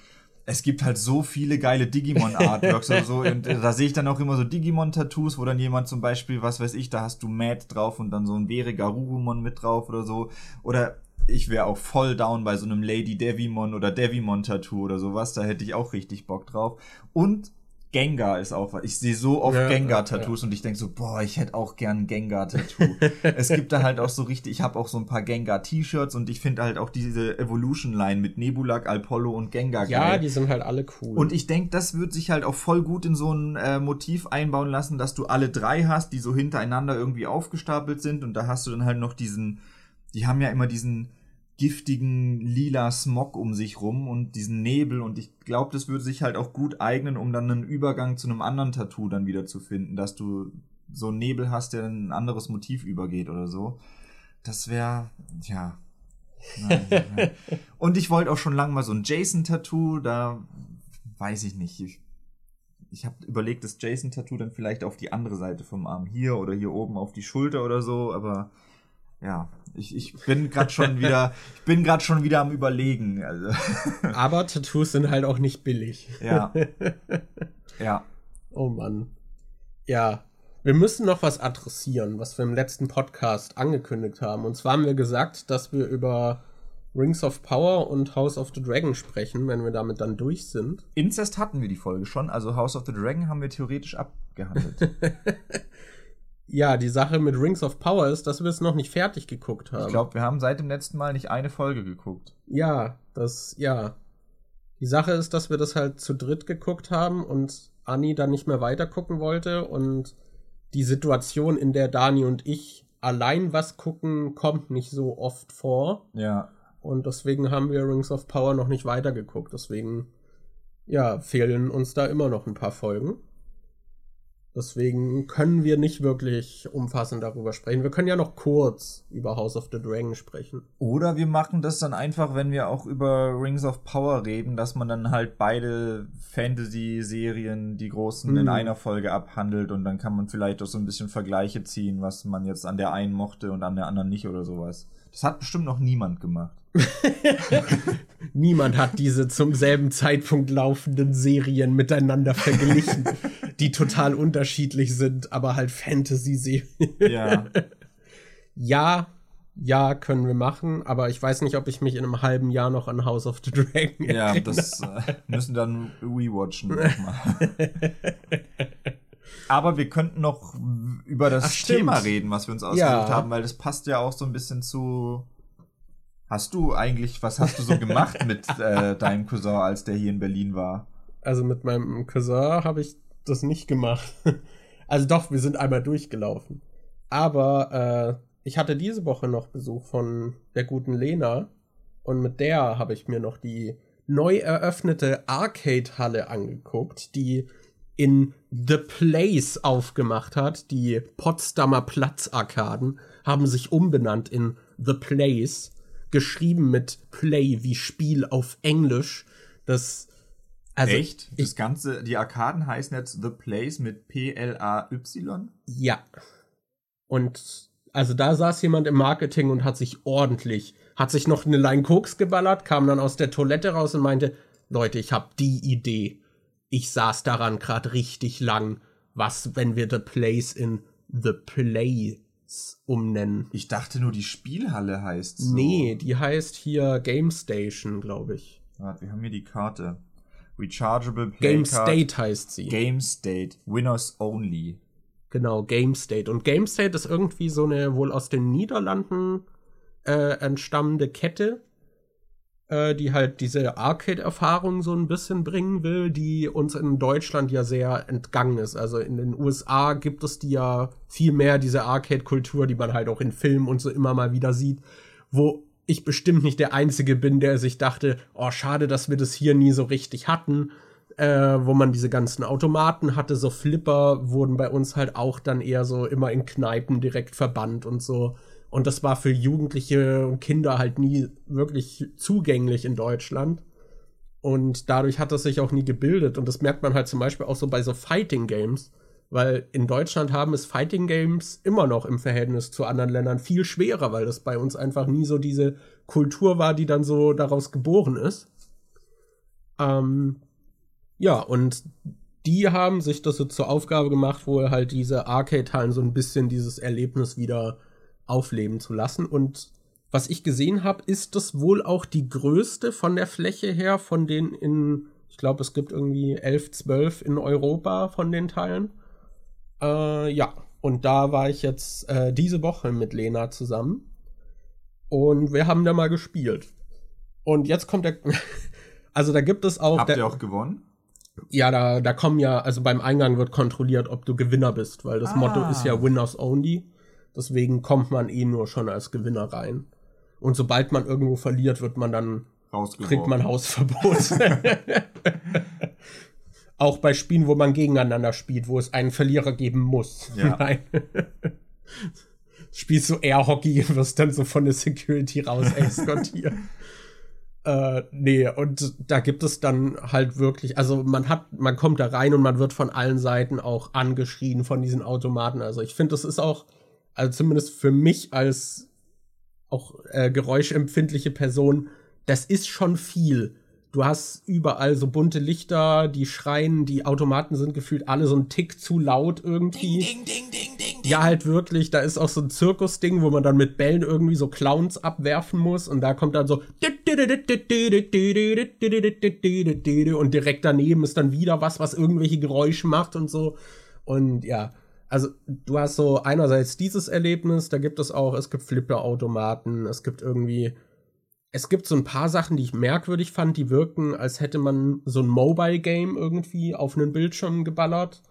es gibt halt so viele geile Digimon-Artworks oder so. Und äh, da sehe ich dann auch immer so Digimon-Tattoos, wo dann jemand zum Beispiel, was weiß ich, da hast du Matt drauf und dann so ein Vere Garurumon mit drauf oder so. Oder ich wäre auch voll down bei so einem Lady Devimon oder Devimon-Tattoo oder sowas. Da hätte ich auch richtig Bock drauf. Und Gengar ist auch was. Ich sehe so oft ja, Gengar-Tattoos ja. und ich denke so, boah, ich hätte auch gern ein Gengar-Tattoo. es gibt da halt auch so richtig, ich habe auch so ein paar Gengar-T-Shirts und ich finde halt auch diese Evolution-Line mit Nebulak, Alpollo und Gengar Ja, geil. die sind halt alle cool. Und ich denke, das wird sich halt auch voll gut in so ein äh, Motiv einbauen lassen, dass du alle drei hast, die so hintereinander irgendwie aufgestapelt sind und da hast du dann halt noch diesen, die haben ja immer diesen giftigen lila Smog um sich rum und diesen Nebel und ich glaube, das würde sich halt auch gut eignen, um dann einen Übergang zu einem anderen Tattoo dann wieder zu finden, dass du so einen Nebel hast, der in ein anderes Motiv übergeht oder so. Das wäre, ja. Nein, und ich wollte auch schon lange mal so ein Jason-Tattoo, da weiß ich nicht. Ich, ich habe überlegt, das Jason-Tattoo dann vielleicht auf die andere Seite vom Arm hier oder hier oben auf die Schulter oder so, aber ja, ich, ich bin gerade schon wieder, ich bin gerade schon wieder am überlegen. Also. Aber Tattoos sind halt auch nicht billig. Ja. Ja. Oh Mann. Ja. Wir müssen noch was adressieren, was wir im letzten Podcast angekündigt haben. Und zwar haben wir gesagt, dass wir über Rings of Power und House of the Dragon sprechen, wenn wir damit dann durch sind. Incest hatten wir die Folge schon, also House of the Dragon haben wir theoretisch abgehandelt. Ja, die Sache mit Rings of Power ist, dass wir es noch nicht fertig geguckt haben. Ich glaube, wir haben seit dem letzten Mal nicht eine Folge geguckt. Ja, das, ja. Die Sache ist, dass wir das halt zu dritt geguckt haben und Anni dann nicht mehr weiter gucken wollte und die Situation, in der Dani und ich allein was gucken, kommt nicht so oft vor. Ja. Und deswegen haben wir Rings of Power noch nicht weitergeguckt. Deswegen, ja, fehlen uns da immer noch ein paar Folgen. Deswegen können wir nicht wirklich umfassend darüber sprechen. Wir können ja noch kurz über House of the Dragon sprechen. Oder wir machen das dann einfach, wenn wir auch über Rings of Power reden, dass man dann halt beide Fantasy-Serien, die großen, mm. in einer Folge abhandelt und dann kann man vielleicht auch so ein bisschen Vergleiche ziehen, was man jetzt an der einen mochte und an der anderen nicht oder sowas. Das hat bestimmt noch niemand gemacht. Niemand hat diese zum selben Zeitpunkt laufenden Serien miteinander verglichen, die total unterschiedlich sind, aber halt Fantasy-Serien. Ja. ja, ja, können wir machen, aber ich weiß nicht, ob ich mich in einem halben Jahr noch an House of the Dragon Ja, erinnere. das äh, müssen dann rewatchen Aber wir könnten noch über das Ach, Thema reden, was wir uns ausgesucht ja. haben, weil das passt ja auch so ein bisschen zu Hast du eigentlich, was hast du so gemacht mit äh, deinem Cousin, als der hier in Berlin war? Also mit meinem Cousin habe ich das nicht gemacht. also doch, wir sind einmal durchgelaufen. Aber äh, ich hatte diese Woche noch Besuch von der guten Lena und mit der habe ich mir noch die neu eröffnete Arcade-Halle angeguckt, die in The Place aufgemacht hat. Die Potsdamer Platz-Arkaden haben sich umbenannt in The Place geschrieben mit Play wie Spiel auf Englisch. Das also Echt? Das ich, Ganze, die Arkaden heißen jetzt The Place mit P-L-A-Y? Ja. Und also da saß jemand im Marketing und hat sich ordentlich, hat sich noch eine Line Koks geballert, kam dann aus der Toilette raus und meinte, Leute, ich habe die Idee. Ich saß daran gerade richtig lang. Was, wenn wir The Place in The Play umnennen. Ich dachte nur, die Spielhalle heißt so. Nee, die heißt hier Game Station, glaube ich. Warte, wir haben hier die Karte. Rechargeable Play Game State heißt sie. Game State. Winners Only. Genau, Game State. Und Game State ist irgendwie so eine wohl aus den Niederlanden äh, entstammende Kette, äh, die halt diese Arcade-Erfahrung so ein bisschen bringen will, die uns in Deutschland ja sehr entgangen ist. Also in den USA gibt es die ja viel mehr, diese Arcade-Kultur, die man halt auch in Filmen und so immer mal wieder sieht, wo ich bestimmt nicht der Einzige bin, der sich dachte, oh, schade, dass wir das hier nie so richtig hatten. Äh, wo man diese ganzen Automaten hatte, so Flipper wurden bei uns halt auch dann eher so immer in Kneipen direkt verbannt und so. Und das war für Jugendliche und Kinder halt nie wirklich zugänglich in Deutschland. Und dadurch hat das sich auch nie gebildet. Und das merkt man halt zum Beispiel auch so bei so Fighting Games. Weil in Deutschland haben es Fighting Games immer noch im Verhältnis zu anderen Ländern viel schwerer, weil das bei uns einfach nie so diese Kultur war, die dann so daraus geboren ist. Ähm, ja, und die haben sich das so zur Aufgabe gemacht, wohl halt diese Arcade-Hallen so ein bisschen dieses Erlebnis wieder aufleben zu lassen. Und was ich gesehen habe, ist das wohl auch die größte von der Fläche her von den in, ich glaube, es gibt irgendwie 11, 12 in Europa von den Teilen. Äh, ja, und da war ich jetzt äh, diese Woche mit Lena zusammen. Und wir haben da mal gespielt. Und jetzt kommt der. also da gibt es auch. Habt ihr auch gewonnen? Ja, da, da kommen ja, also beim Eingang wird kontrolliert, ob du Gewinner bist, weil das ah. Motto ist ja Winners Only. Deswegen kommt man eh nur schon als Gewinner rein. Und sobald man irgendwo verliert, wird man dann kriegt man Hausverbot. Auch bei Spielen, wo man gegeneinander spielt, wo es einen Verlierer geben muss. Ja. Nein. Spielst du Air Hockey, wirst dann so von der Security raus exkortiert. äh, nee, und da gibt es dann halt wirklich, also man hat, man kommt da rein und man wird von allen Seiten auch angeschrien von diesen Automaten. Also ich finde, das ist auch also zumindest für mich als auch äh, geräuschempfindliche Person, das ist schon viel. Du hast überall so bunte Lichter, die schreien, die Automaten sind gefühlt alle so ein Tick zu laut irgendwie. Ding, ding, ding, ding, ding, Ja, halt wirklich, da ist auch so ein Zirkusding, wo man dann mit Bällen irgendwie so Clowns abwerfen muss und da kommt dann so und direkt daneben ist dann wieder was, was irgendwelche Geräusche macht und so. Und ja, also du hast so einerseits dieses Erlebnis, da gibt es auch, es gibt Flipperautomaten, es gibt irgendwie, es gibt so ein paar Sachen, die ich merkwürdig fand, die wirken, als hätte man so ein Mobile-Game irgendwie auf einen Bildschirm geballert.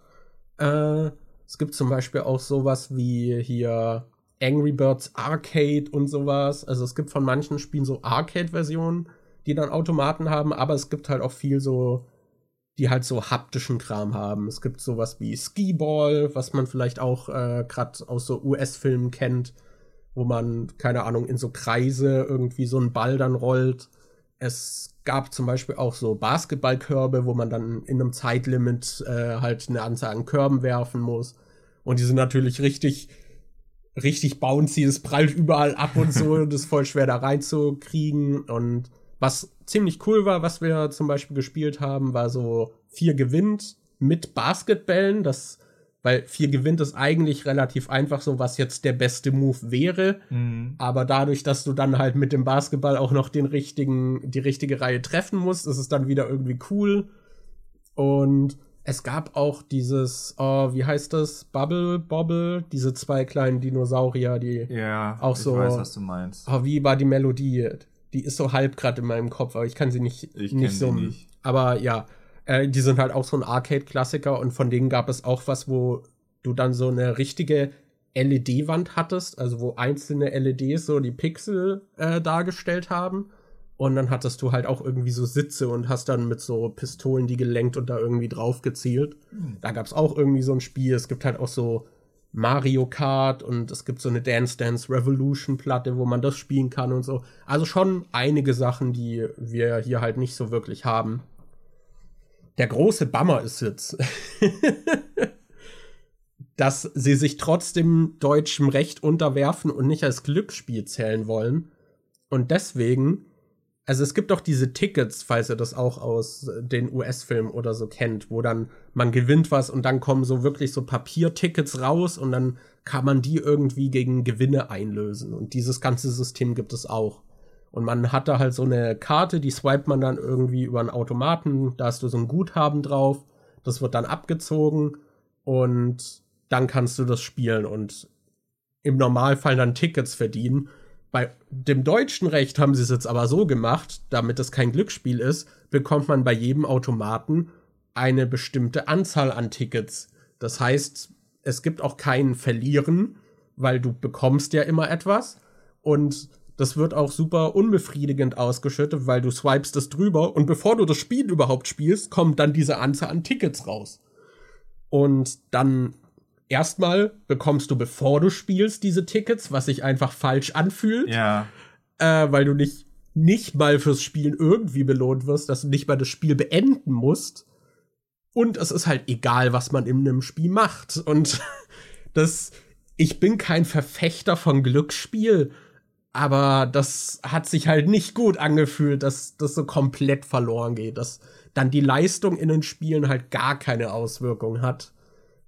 Äh, es gibt zum Beispiel auch sowas wie hier Angry Birds Arcade und sowas. Also es gibt von manchen Spielen so Arcade-Versionen, die dann Automaten haben, aber es gibt halt auch viel so die halt so haptischen Kram haben. Es gibt sowas wie Skiball, was man vielleicht auch äh, gerade aus so US-Filmen kennt, wo man, keine Ahnung, in so Kreise irgendwie so einen Ball dann rollt. Es gab zum Beispiel auch so Basketballkörbe, wo man dann in einem Zeitlimit äh, halt eine Anzahl an Körben werfen muss. Und die sind natürlich richtig, richtig bouncy. Es prallt überall ab und so. und ist voll schwer da reinzukriegen. Und was ziemlich cool war, was wir zum Beispiel gespielt haben, war so vier gewinnt mit Basketballen. Das, weil vier gewinnt ist eigentlich relativ einfach so, was jetzt der beste Move wäre. Mhm. Aber dadurch, dass du dann halt mit dem Basketball auch noch den richtigen, die richtige Reihe treffen musst, ist es dann wieder irgendwie cool. Und es gab auch dieses, oh, wie heißt das? Bubble Bobble, diese zwei kleinen Dinosaurier, die ja, auch so. Ich weiß, was du meinst. Oh, wie war die Melodie? Die ist so halb gerade in meinem Kopf, aber ich kann sie nicht, ich nicht so. Nicht. Aber ja, äh, die sind halt auch so ein Arcade-Klassiker und von denen gab es auch was, wo du dann so eine richtige LED-Wand hattest, also wo einzelne LEDs so die Pixel äh, dargestellt haben. Und dann hattest du halt auch irgendwie so Sitze und hast dann mit so Pistolen die gelenkt und da irgendwie drauf gezielt. Mhm. Da gab es auch irgendwie so ein Spiel. Es gibt halt auch so Mario Kart und es gibt so eine Dance Dance Revolution Platte, wo man das spielen kann und so. Also schon einige Sachen, die wir hier halt nicht so wirklich haben. Der große Bummer ist jetzt, dass sie sich trotzdem deutschem Recht unterwerfen und nicht als Glücksspiel zählen wollen. Und deswegen also es gibt doch diese Tickets, falls ihr das auch aus den US-Filmen oder so kennt, wo dann man gewinnt was und dann kommen so wirklich so Papiertickets raus und dann kann man die irgendwie gegen Gewinne einlösen. Und dieses ganze System gibt es auch. Und man hat da halt so eine Karte, die swipet man dann irgendwie über einen Automaten, da hast du so ein Guthaben drauf, das wird dann abgezogen und dann kannst du das spielen und im Normalfall dann Tickets verdienen. Bei dem deutschen Recht haben sie es jetzt aber so gemacht, damit es kein Glücksspiel ist, bekommt man bei jedem Automaten eine bestimmte Anzahl an Tickets. Das heißt, es gibt auch kein Verlieren, weil du bekommst ja immer etwas und das wird auch super unbefriedigend ausgeschüttet, weil du swipest es drüber und bevor du das Spiel überhaupt spielst, kommt dann diese Anzahl an Tickets raus. Und dann erstmal bekommst du, bevor du spielst, diese Tickets, was sich einfach falsch anfühlt. Ja. Äh, weil du nicht, nicht mal fürs Spielen irgendwie belohnt wirst, dass du nicht mal das Spiel beenden musst. Und es ist halt egal, was man in einem Spiel macht. Und das, ich bin kein Verfechter von Glücksspiel, aber das hat sich halt nicht gut angefühlt, dass das so komplett verloren geht, dass dann die Leistung in den Spielen halt gar keine Auswirkung hat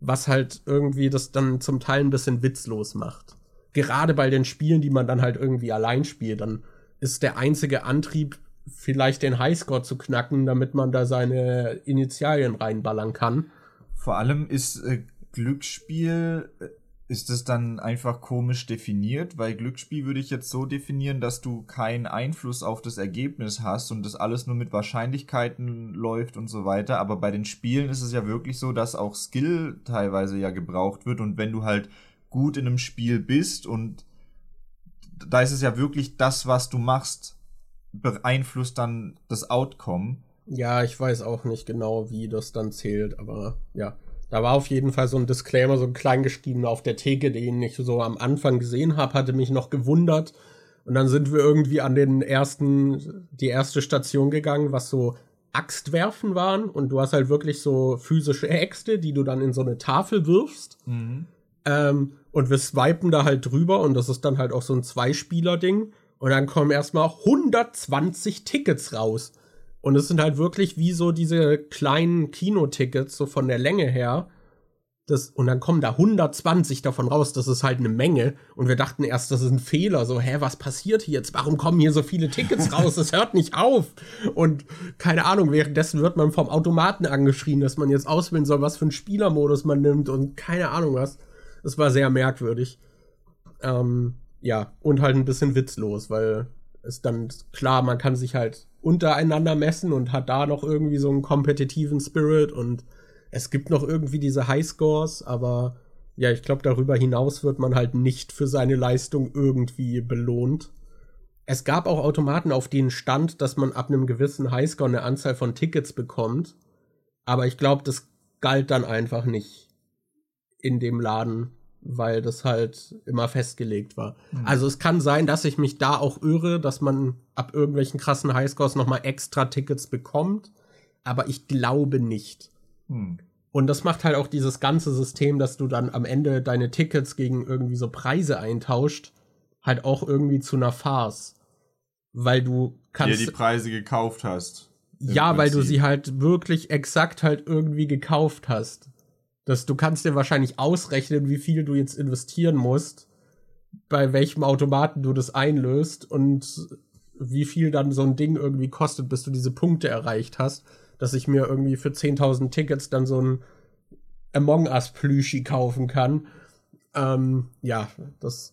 was halt irgendwie das dann zum Teil ein bisschen witzlos macht. Gerade bei den Spielen, die man dann halt irgendwie allein spielt, dann ist der einzige Antrieb, vielleicht den Highscore zu knacken, damit man da seine Initialien reinballern kann. Vor allem ist äh, Glücksspiel äh, ist es dann einfach komisch definiert, weil Glücksspiel würde ich jetzt so definieren, dass du keinen Einfluss auf das Ergebnis hast und das alles nur mit Wahrscheinlichkeiten läuft und so weiter. Aber bei den Spielen ist es ja wirklich so, dass auch Skill teilweise ja gebraucht wird und wenn du halt gut in einem Spiel bist und da ist es ja wirklich das, was du machst, beeinflusst dann das Outcome. Ja, ich weiß auch nicht genau, wie das dann zählt, aber ja. Da war auf jeden Fall so ein Disclaimer, so ein kleingeschriebener auf der Theke, den ich so am Anfang gesehen habe, hatte mich noch gewundert. Und dann sind wir irgendwie an den ersten, die erste Station gegangen, was so Axtwerfen waren. Und du hast halt wirklich so physische Äxte, die du dann in so eine Tafel wirfst. Mhm. Ähm, und wir swipen da halt drüber und das ist dann halt auch so ein Zweispieler-Ding. Und dann kommen erstmal 120 Tickets raus. Und es sind halt wirklich wie so diese kleinen Kinotickets, so von der Länge her. das, und dann kommen da 120 davon raus, das ist halt eine Menge. Und wir dachten erst, das ist ein Fehler. So, hä, was passiert hier jetzt? Warum kommen hier so viele Tickets raus? Das hört nicht auf. Und keine Ahnung, währenddessen wird man vom Automaten angeschrien, dass man jetzt auswählen soll, was für einen Spielermodus man nimmt und keine Ahnung was. Das war sehr merkwürdig. Ähm, ja, und halt ein bisschen witzlos, weil es dann klar, man kann sich halt untereinander messen und hat da noch irgendwie so einen kompetitiven Spirit und es gibt noch irgendwie diese Highscores, aber ja, ich glaube, darüber hinaus wird man halt nicht für seine Leistung irgendwie belohnt. Es gab auch Automaten, auf denen stand, dass man ab einem gewissen Highscore eine Anzahl von Tickets bekommt. Aber ich glaube, das galt dann einfach nicht in dem Laden, weil das halt immer festgelegt war. Mhm. Also es kann sein, dass ich mich da auch irre, dass man ab irgendwelchen krassen Highscores nochmal extra Tickets bekommt. Aber ich glaube nicht. Hm. Und das macht halt auch dieses ganze System, dass du dann am Ende deine Tickets gegen irgendwie so Preise eintauscht, halt auch irgendwie zu einer Farce. Weil du kannst. Dir die Preise gekauft hast. Ja, Prinzip. weil du sie halt wirklich exakt halt irgendwie gekauft hast. Dass du kannst dir wahrscheinlich ausrechnen, wie viel du jetzt investieren musst, bei welchem Automaten du das einlöst und wie viel dann so ein Ding irgendwie kostet, bis du diese Punkte erreicht hast dass ich mir irgendwie für 10.000 Tickets dann so ein Among Us Plüschi kaufen kann. Ähm, ja, das.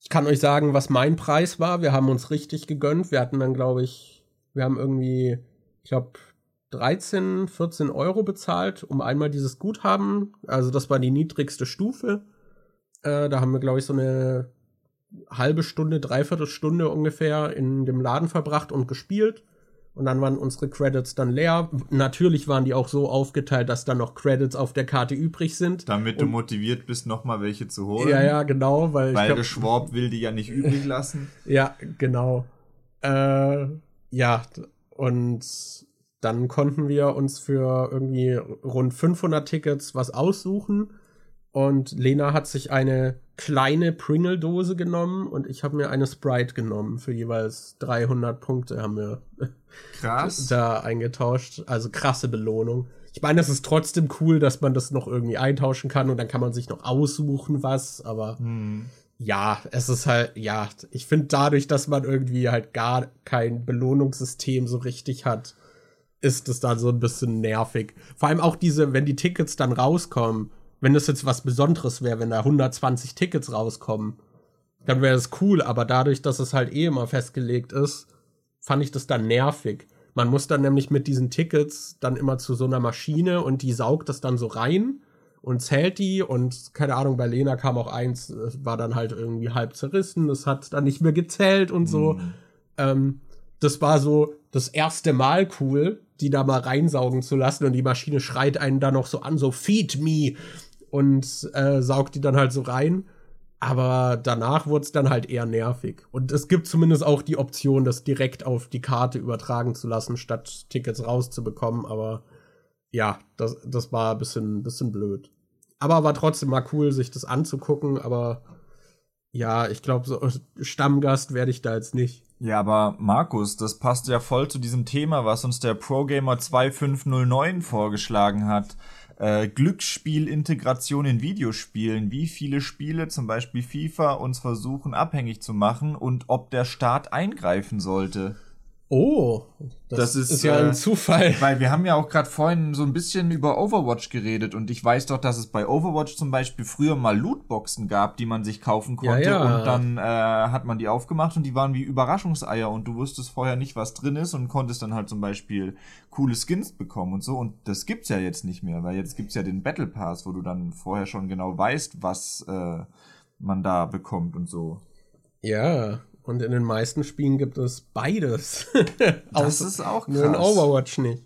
Ich kann euch sagen, was mein Preis war. Wir haben uns richtig gegönnt. Wir hatten dann, glaube ich, wir haben irgendwie, ich glaube, 13, 14 Euro bezahlt, um einmal dieses Guthaben. Also das war die niedrigste Stufe. Äh, da haben wir, glaube ich, so eine halbe Stunde, dreiviertel Stunde ungefähr in dem Laden verbracht und gespielt. Und dann waren unsere Credits dann leer. Natürlich waren die auch so aufgeteilt, dass dann noch Credits auf der Karte übrig sind. Damit und du motiviert bist, nochmal welche zu holen. Ja, ja, genau. Weil, weil glaub, der Schwab will die ja nicht übrig lassen. ja, genau. Äh, ja, und dann konnten wir uns für irgendwie rund 500 Tickets was aussuchen. Und Lena hat sich eine kleine Pringle-Dose genommen und ich habe mir eine Sprite genommen. Für jeweils 300 Punkte haben wir Krass. da eingetauscht. Also krasse Belohnung. Ich meine, es ist trotzdem cool, dass man das noch irgendwie eintauschen kann und dann kann man sich noch aussuchen, was, aber hm. ja, es ist halt, ja, ich finde dadurch, dass man irgendwie halt gar kein Belohnungssystem so richtig hat, ist es dann so ein bisschen nervig. Vor allem auch diese, wenn die Tickets dann rauskommen, wenn das jetzt was Besonderes wäre, wenn da 120 Tickets rauskommen, dann wäre das cool, aber dadurch, dass es halt eh immer festgelegt ist, fand ich das dann nervig. Man muss dann nämlich mit diesen Tickets dann immer zu so einer Maschine und die saugt das dann so rein und zählt die und keine Ahnung, bei Lena kam auch eins, war dann halt irgendwie halb zerrissen, das hat dann nicht mehr gezählt und so. Mhm. Ähm, das war so das erste Mal cool, die da mal reinsaugen zu lassen und die Maschine schreit einen da noch so an, so feed me und äh, saugt die dann halt so rein. Aber danach wurde es dann halt eher nervig. Und es gibt zumindest auch die Option, das direkt auf die Karte übertragen zu lassen, statt Tickets rauszubekommen. Aber ja, das, das war ein bisschen, bisschen blöd. Aber war trotzdem mal cool, sich das anzugucken. Aber ja, ich glaube, so Stammgast werde ich da jetzt nicht. Ja, aber Markus, das passt ja voll zu diesem Thema, was uns der ProGamer 2509 vorgeschlagen hat äh, Glücksspielintegration in Videospielen, wie viele Spiele, zum Beispiel FIFA, uns versuchen abhängig zu machen und ob der Staat eingreifen sollte. Oh, das, das ist, ist, ja ein äh, Zufall. Weil wir haben ja auch gerade vorhin so ein bisschen über Overwatch geredet und ich weiß doch, dass es bei Overwatch zum Beispiel früher mal Lootboxen gab, die man sich kaufen konnte ja, ja. und dann äh, hat man die aufgemacht und die waren wie Überraschungseier und du wusstest vorher nicht, was drin ist und konntest dann halt zum Beispiel coole Skins bekommen und so und das gibt's ja jetzt nicht mehr, weil jetzt gibt's ja den Battle Pass, wo du dann vorher schon genau weißt, was äh, man da bekommt und so. Ja, und in den meisten Spielen gibt es beides. das ist auch krass. Nur in Overwatch nicht.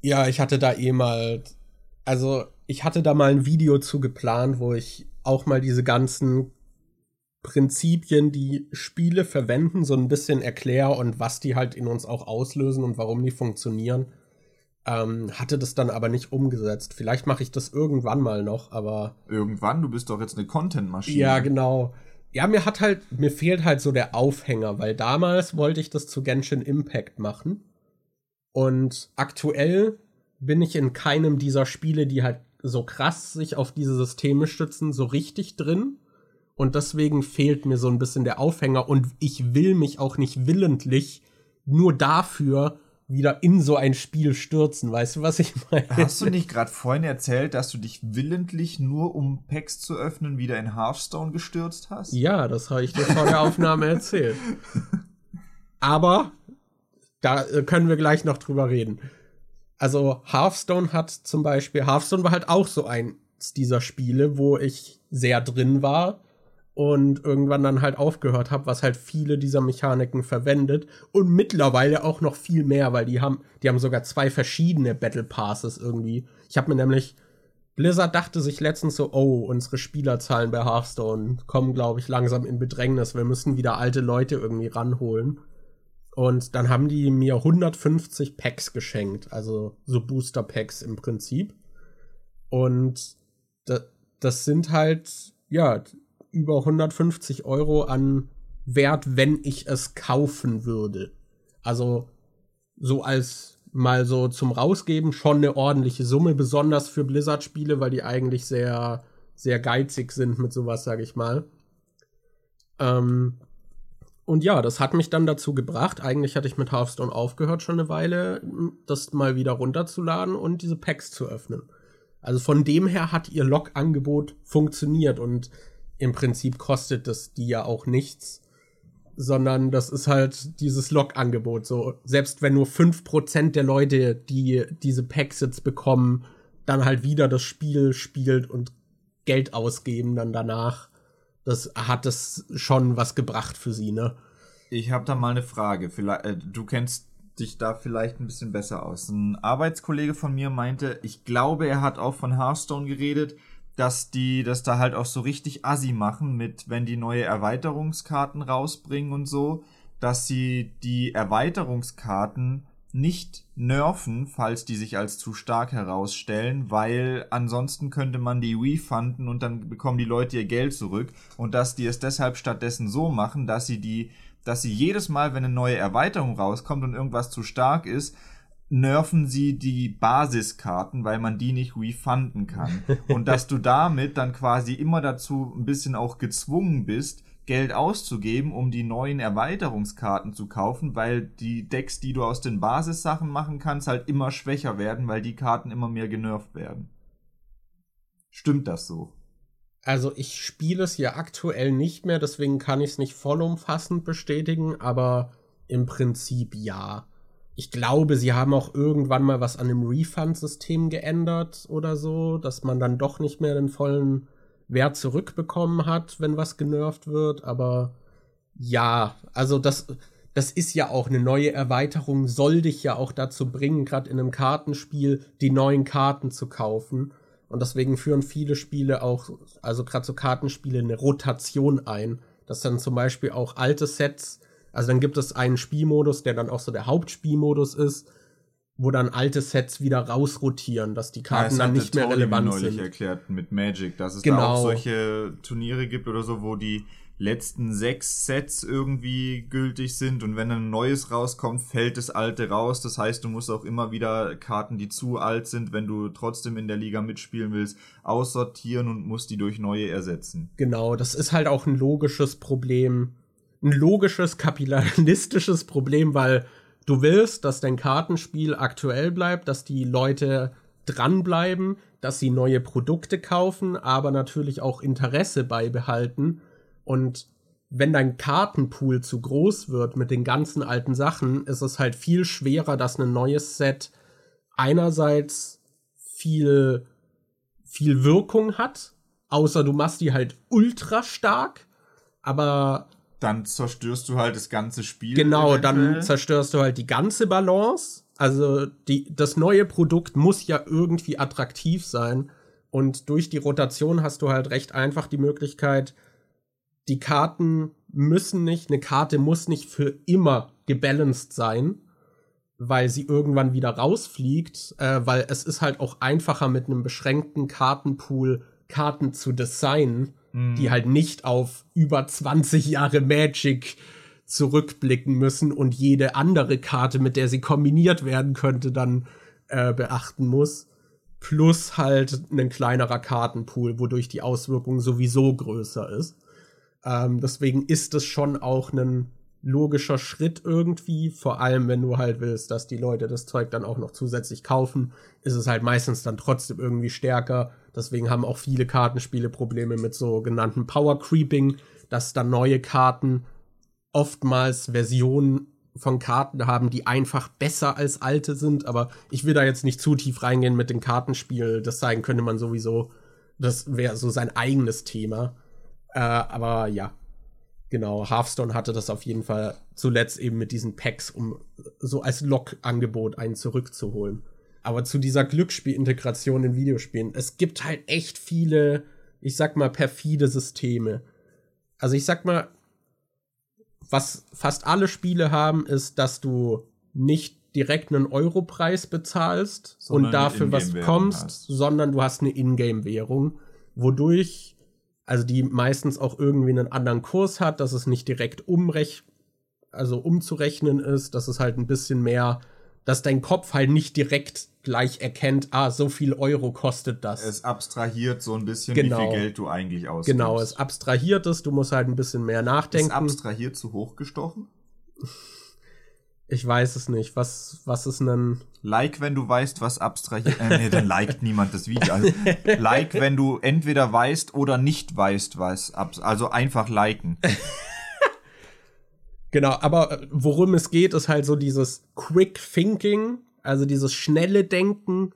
Ja, ich hatte da eh mal. Also, ich hatte da mal ein Video zu geplant, wo ich auch mal diese ganzen Prinzipien, die Spiele verwenden, so ein bisschen erkläre und was die halt in uns auch auslösen und warum die funktionieren. Ähm, hatte das dann aber nicht umgesetzt. Vielleicht mache ich das irgendwann mal noch, aber. Irgendwann? Du bist doch jetzt eine Content-Maschine. Ja, genau ja, mir hat halt, mir fehlt halt so der Aufhänger, weil damals wollte ich das zu Genshin Impact machen. Und aktuell bin ich in keinem dieser Spiele, die halt so krass sich auf diese Systeme stützen, so richtig drin. Und deswegen fehlt mir so ein bisschen der Aufhänger und ich will mich auch nicht willentlich nur dafür wieder in so ein Spiel stürzen. Weißt du, was ich meine? Hast du nicht gerade vorhin erzählt, dass du dich willentlich nur um Packs zu öffnen wieder in Hearthstone gestürzt hast? Ja, das habe ich dir vor der Aufnahme erzählt. Aber da äh, können wir gleich noch drüber reden. Also Hearthstone hat zum Beispiel, Hearthstone war halt auch so eins dieser Spiele, wo ich sehr drin war und irgendwann dann halt aufgehört habe, was halt viele dieser Mechaniken verwendet und mittlerweile auch noch viel mehr, weil die haben, die haben sogar zwei verschiedene Battle Passes irgendwie. Ich habe mir nämlich Blizzard dachte sich letztens so, oh, unsere Spielerzahlen bei Hearthstone kommen, glaube ich, langsam in Bedrängnis. Wir müssen wieder alte Leute irgendwie ranholen. Und dann haben die mir 150 Packs geschenkt, also so Booster Packs im Prinzip. Und das, das sind halt, ja, über 150 Euro an Wert, wenn ich es kaufen würde. Also so als mal so zum Rausgeben schon eine ordentliche Summe, besonders für Blizzard-Spiele, weil die eigentlich sehr, sehr geizig sind mit sowas, sag ich mal. Ähm, und ja, das hat mich dann dazu gebracht. Eigentlich hatte ich mit Hearthstone aufgehört schon eine Weile, das mal wieder runterzuladen und diese Packs zu öffnen. Also von dem her hat ihr Log-Angebot funktioniert und im Prinzip kostet das die ja auch nichts, sondern das ist halt dieses Log-Angebot. So, selbst wenn nur 5% der Leute, die diese Packs jetzt bekommen, dann halt wieder das Spiel spielt und Geld ausgeben dann danach das hat es schon was gebracht für sie, ne? Ich habe da mal eine Frage. Vielleicht, äh, du kennst dich da vielleicht ein bisschen besser aus. Ein Arbeitskollege von mir meinte, ich glaube, er hat auch von Hearthstone geredet, dass die das da halt auch so richtig assi machen mit, wenn die neue Erweiterungskarten rausbringen und so, dass sie die Erweiterungskarten nicht nerven, falls die sich als zu stark herausstellen, weil ansonsten könnte man die refunden und dann bekommen die Leute ihr Geld zurück. Und dass die es deshalb stattdessen so machen, dass sie die, dass sie jedes Mal, wenn eine neue Erweiterung rauskommt und irgendwas zu stark ist, nerven sie die Basiskarten, weil man die nicht refunden kann. Und dass du damit dann quasi immer dazu ein bisschen auch gezwungen bist, Geld auszugeben, um die neuen Erweiterungskarten zu kaufen, weil die Decks, die du aus den Basissachen machen kannst, halt immer schwächer werden, weil die Karten immer mehr genervt werden. Stimmt das so? Also ich spiele es ja aktuell nicht mehr, deswegen kann ich es nicht vollumfassend bestätigen, aber im Prinzip ja. Ich glaube, sie haben auch irgendwann mal was an dem Refund-System geändert oder so, dass man dann doch nicht mehr den vollen Wert zurückbekommen hat, wenn was genervt wird, aber ja, also das, das ist ja auch eine neue Erweiterung, soll dich ja auch dazu bringen, gerade in einem Kartenspiel die neuen Karten zu kaufen. Und deswegen führen viele Spiele auch, also gerade so Kartenspiele, eine Rotation ein. Dass dann zum Beispiel auch alte Sets, also dann gibt es einen Spielmodus, der dann auch so der Hauptspielmodus ist, wo dann alte Sets wieder rausrotieren, dass die Karten ja, dann nicht mehr Tori relevant neulich sind. erklärt mit Magic, dass es genau. da auch solche Turniere gibt oder so, wo die letzten sechs Sets irgendwie gültig sind und wenn ein neues rauskommt, fällt das alte raus. Das heißt, du musst auch immer wieder Karten, die zu alt sind, wenn du trotzdem in der Liga mitspielen willst, aussortieren und musst die durch neue ersetzen. Genau, das ist halt auch ein logisches Problem. Ein logisches kapitalistisches Problem, weil du willst, dass dein Kartenspiel aktuell bleibt, dass die Leute dranbleiben, dass sie neue Produkte kaufen, aber natürlich auch Interesse beibehalten. Und wenn dein Kartenpool zu groß wird mit den ganzen alten Sachen, ist es halt viel schwerer, dass ein neues Set einerseits viel, viel Wirkung hat, außer du machst die halt ultra stark, aber dann zerstörst du halt das ganze Spiel. Genau, eventuell. dann zerstörst du halt die ganze Balance. Also die, das neue Produkt muss ja irgendwie attraktiv sein. Und durch die Rotation hast du halt recht einfach die Möglichkeit, die Karten müssen nicht, eine Karte muss nicht für immer gebalanced sein, weil sie irgendwann wieder rausfliegt, äh, weil es ist halt auch einfacher mit einem beschränkten Kartenpool Karten zu designen die mhm. halt nicht auf über 20 Jahre Magic zurückblicken müssen und jede andere Karte, mit der sie kombiniert werden könnte, dann äh, beachten muss. plus halt ein kleinerer Kartenpool, wodurch die Auswirkung sowieso größer ist. Ähm, deswegen ist es schon auch ein logischer Schritt irgendwie, vor allem wenn du halt willst, dass die Leute das Zeug dann auch noch zusätzlich kaufen, ist es halt meistens dann trotzdem irgendwie stärker. Deswegen haben auch viele Kartenspiele Probleme mit sogenannten Power Creeping, dass dann neue Karten oftmals Versionen von Karten haben, die einfach besser als alte sind, aber ich will da jetzt nicht zu tief reingehen mit dem Kartenspiel. Das zeigen könnte man sowieso. Das wäre so sein eigenes Thema. Äh, aber ja, genau. Hearthstone hatte das auf jeden Fall zuletzt eben mit diesen Packs, um so als Log-Angebot einen zurückzuholen. Aber zu dieser Glücksspielintegration in Videospielen, es gibt halt echt viele, ich sag mal, perfide Systeme. Also ich sag mal, was fast alle Spiele haben, ist, dass du nicht direkt einen Europreis bezahlst sondern und dafür was bekommst, hast. sondern du hast eine Ingame-Währung, wodurch, also die meistens auch irgendwie einen anderen Kurs hat, dass es nicht direkt umrech also umzurechnen ist, dass es halt ein bisschen mehr, dass dein Kopf halt nicht direkt gleich erkennt, ah, so viel Euro kostet das. Es abstrahiert so ein bisschen, genau. wie viel Geld du eigentlich ausgibst. Genau, es abstrahiert es, du musst halt ein bisschen mehr nachdenken. Ist abstrahiert zu hoch gestochen? Ich weiß es nicht. Was, was ist ein. Like, wenn du weißt, was abstrahiert. Äh, nee, dann liked niemand das Video. Also, like, wenn du entweder weißt oder nicht weißt, was. Also einfach liken. Genau, aber worum es geht, ist halt so dieses Quick Thinking also dieses schnelle Denken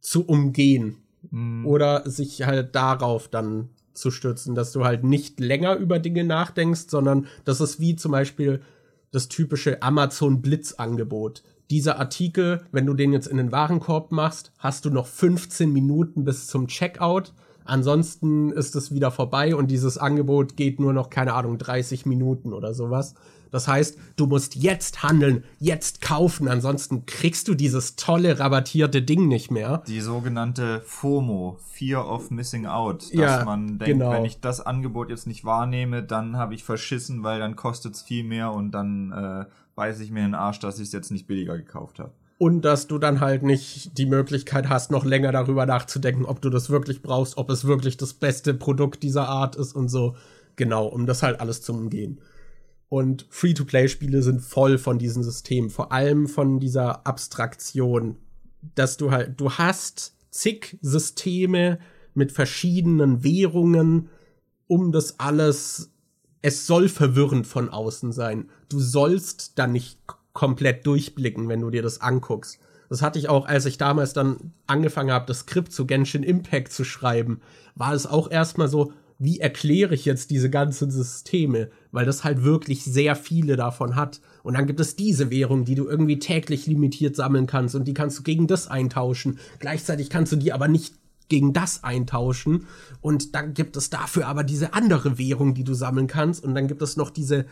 zu umgehen. Mhm. Oder sich halt darauf dann zu stützen, dass du halt nicht länger über Dinge nachdenkst, sondern das ist wie zum Beispiel das typische Amazon Blitz-Angebot. Dieser Artikel, wenn du den jetzt in den Warenkorb machst, hast du noch 15 Minuten bis zum Checkout. Ansonsten ist es wieder vorbei und dieses Angebot geht nur noch, keine Ahnung, 30 Minuten oder sowas. Das heißt, du musst jetzt handeln, jetzt kaufen, ansonsten kriegst du dieses tolle rabattierte Ding nicht mehr. Die sogenannte FOMO, Fear of Missing Out, dass ja, man denkt, genau. wenn ich das Angebot jetzt nicht wahrnehme, dann habe ich verschissen, weil dann kostet es viel mehr und dann äh, weiß ich mir in den Arsch, dass ich es jetzt nicht billiger gekauft habe und dass du dann halt nicht die Möglichkeit hast, noch länger darüber nachzudenken, ob du das wirklich brauchst, ob es wirklich das beste Produkt dieser Art ist und so. Genau, um das halt alles zu umgehen. Und Free-to-Play-Spiele sind voll von diesem System, vor allem von dieser Abstraktion, dass du halt, du hast zig Systeme mit verschiedenen Währungen, um das alles, es soll verwirrend von außen sein. Du sollst da nicht komplett durchblicken, wenn du dir das anguckst. Das hatte ich auch, als ich damals dann angefangen habe, das Skript zu Genshin Impact zu schreiben, war es auch erstmal so, wie erkläre ich jetzt diese ganzen Systeme, weil das halt wirklich sehr viele davon hat. Und dann gibt es diese Währung, die du irgendwie täglich limitiert sammeln kannst und die kannst du gegen das eintauschen. Gleichzeitig kannst du die aber nicht gegen das eintauschen. Und dann gibt es dafür aber diese andere Währung, die du sammeln kannst. Und dann gibt es noch diese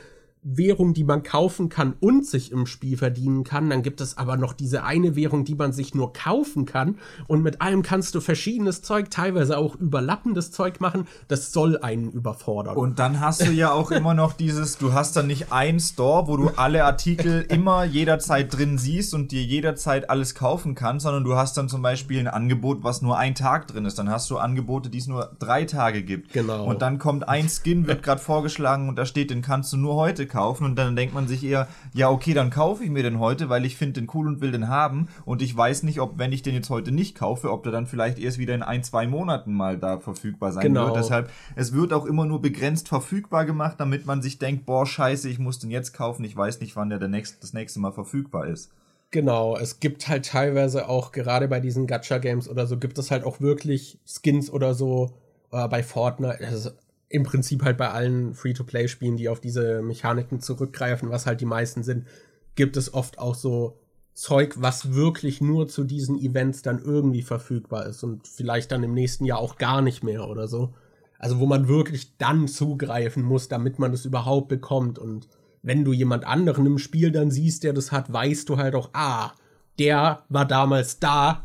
Währung, die man kaufen kann und sich im Spiel verdienen kann. Dann gibt es aber noch diese eine Währung, die man sich nur kaufen kann. Und mit allem kannst du verschiedenes Zeug, teilweise auch überlappendes Zeug machen. Das soll einen überfordern. Und dann hast du ja auch immer noch dieses, du hast dann nicht einen Store, wo du alle Artikel immer jederzeit drin siehst und dir jederzeit alles kaufen kannst, sondern du hast dann zum Beispiel ein Angebot, was nur ein Tag drin ist. Dann hast du Angebote, die es nur drei Tage gibt. Genau. Und dann kommt ein Skin, wird gerade vorgeschlagen und da steht, den kannst du nur heute kaufen und dann denkt man sich eher, ja okay, dann kaufe ich mir den heute, weil ich finde den cool und will den haben und ich weiß nicht, ob wenn ich den jetzt heute nicht kaufe, ob der dann vielleicht erst wieder in ein, zwei Monaten mal da verfügbar sein genau. wird. Deshalb, es wird auch immer nur begrenzt verfügbar gemacht, damit man sich denkt, boah, scheiße, ich muss den jetzt kaufen, ich weiß nicht, wann der, der nächst, das nächste Mal verfügbar ist. Genau, es gibt halt teilweise auch, gerade bei diesen Gacha-Games oder so, gibt es halt auch wirklich Skins oder so, äh, bei Fortnite, also im Prinzip halt bei allen Free-to-Play-Spielen, die auf diese Mechaniken zurückgreifen, was halt die meisten sind, gibt es oft auch so Zeug, was wirklich nur zu diesen Events dann irgendwie verfügbar ist und vielleicht dann im nächsten Jahr auch gar nicht mehr oder so. Also wo man wirklich dann zugreifen muss, damit man es überhaupt bekommt. Und wenn du jemand anderen im Spiel dann siehst, der das hat, weißt du halt auch, ah, der war damals da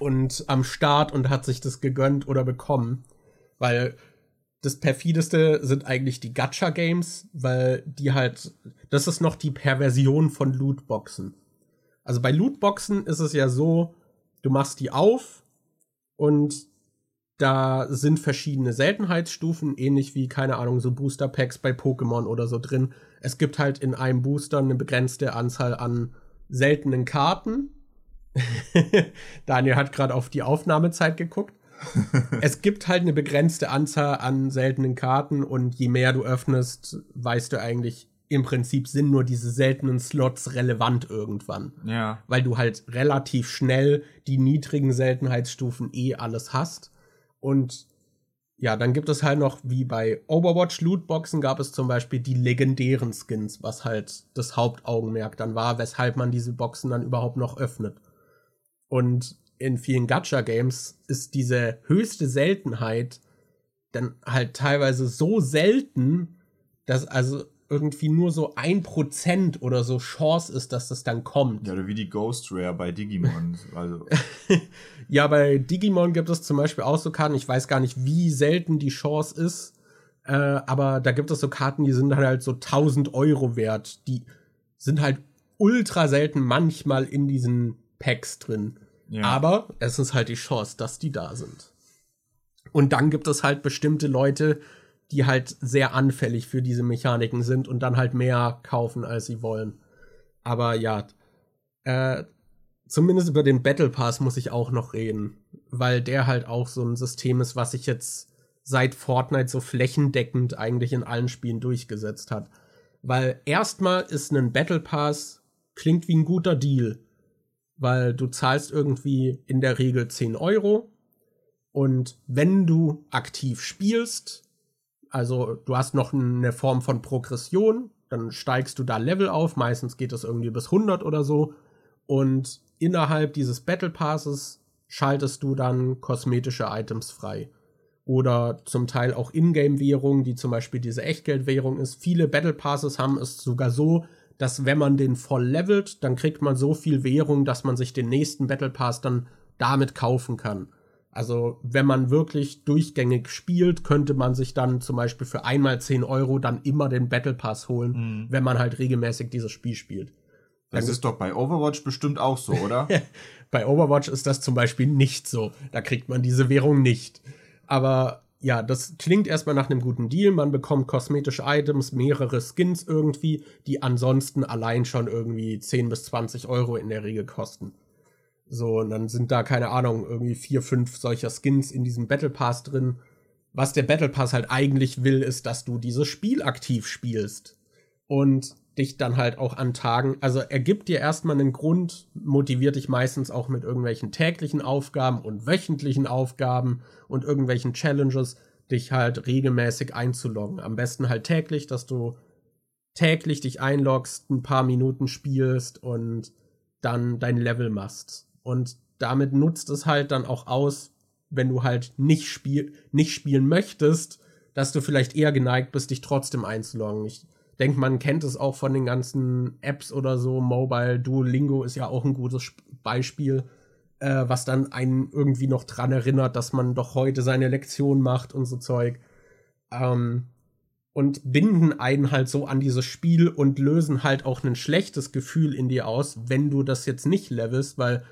und am Start und hat sich das gegönnt oder bekommen. Weil das perfideste sind eigentlich die Gacha-Games, weil die halt, das ist noch die Perversion von Lootboxen. Also bei Lootboxen ist es ja so, du machst die auf Und da sind verschiedene Seltenheitsstufen, ähnlich wie, keine Ahnung, so Booster Packs bei Pokémon oder so drin. Es gibt halt in einem Booster eine begrenzte Anzahl an seltenen Karten. Daniel hat gerade auf die Aufnahmezeit geguckt. es gibt halt eine begrenzte Anzahl an seltenen Karten und je mehr du öffnest, weißt du eigentlich, im Prinzip sind nur diese seltenen Slots relevant irgendwann. Ja. Weil du halt relativ schnell die niedrigen Seltenheitsstufen eh alles hast. Und ja, dann gibt es halt noch, wie bei Overwatch Lootboxen gab es zum Beispiel die legendären Skins, was halt das Hauptaugenmerk dann war, weshalb man diese Boxen dann überhaupt noch öffnet. Und in vielen Gacha-Games ist diese höchste Seltenheit dann halt teilweise so selten, dass also irgendwie nur so ein Prozent oder so Chance ist, dass das dann kommt. Ja, oder wie die Ghost Rare bei Digimon. Also. ja, bei Digimon gibt es zum Beispiel auch so Karten, ich weiß gar nicht, wie selten die Chance ist, äh, aber da gibt es so Karten, die sind halt so 1000 Euro wert. Die sind halt ultra selten manchmal in diesen Packs drin. Ja. Aber es ist halt die Chance, dass die da sind. Und dann gibt es halt bestimmte Leute, die halt sehr anfällig für diese Mechaniken sind und dann halt mehr kaufen, als sie wollen. Aber ja, äh, zumindest über den Battle Pass muss ich auch noch reden, weil der halt auch so ein System ist, was sich jetzt seit Fortnite so flächendeckend eigentlich in allen Spielen durchgesetzt hat. Weil erstmal ist ein Battle Pass klingt wie ein guter Deal, weil du zahlst irgendwie in der Regel 10 Euro und wenn du aktiv spielst, also du hast noch eine Form von Progression, dann steigst du da Level auf, meistens geht es irgendwie bis 100 oder so und innerhalb dieses Battle Passes schaltest du dann kosmetische Items frei. Oder zum Teil auch Ingame-Währung, die zum Beispiel diese Echtgeldwährung ist. Viele Battle Passes haben es sogar so, dass wenn man den voll levelt, dann kriegt man so viel Währung, dass man sich den nächsten Battle Pass dann damit kaufen kann. Also, wenn man wirklich durchgängig spielt, könnte man sich dann zum Beispiel für einmal 10 Euro dann immer den Battle Pass holen, mhm. wenn man halt regelmäßig dieses Spiel spielt. Das dann ist doch bei Overwatch bestimmt auch so, oder? bei Overwatch ist das zum Beispiel nicht so. Da kriegt man diese Währung nicht. Aber ja, das klingt erstmal nach einem guten Deal. Man bekommt kosmetische Items, mehrere Skins irgendwie, die ansonsten allein schon irgendwie 10 bis 20 Euro in der Regel kosten. So, und dann sind da, keine Ahnung, irgendwie vier, fünf solcher Skins in diesem Battle Pass drin. Was der Battle Pass halt eigentlich will, ist, dass du dieses Spiel aktiv spielst. Und dich dann halt auch an Tagen, also er gibt dir erstmal einen Grund, motiviert dich meistens auch mit irgendwelchen täglichen Aufgaben und wöchentlichen Aufgaben und irgendwelchen Challenges, dich halt regelmäßig einzuloggen. Am besten halt täglich, dass du täglich dich einloggst, ein paar Minuten spielst und dann dein Level machst. Und damit nutzt es halt dann auch aus, wenn du halt nicht, spiel nicht spielen möchtest, dass du vielleicht eher geneigt bist, dich trotzdem einzuloggen. Ich denke, man kennt es auch von den ganzen Apps oder so. Mobile Duolingo ist ja auch ein gutes Beispiel, äh, was dann einen irgendwie noch dran erinnert, dass man doch heute seine Lektion macht und so Zeug. Ähm, und binden einen halt so an dieses Spiel und lösen halt auch ein schlechtes Gefühl in dir aus, wenn du das jetzt nicht levelst, weil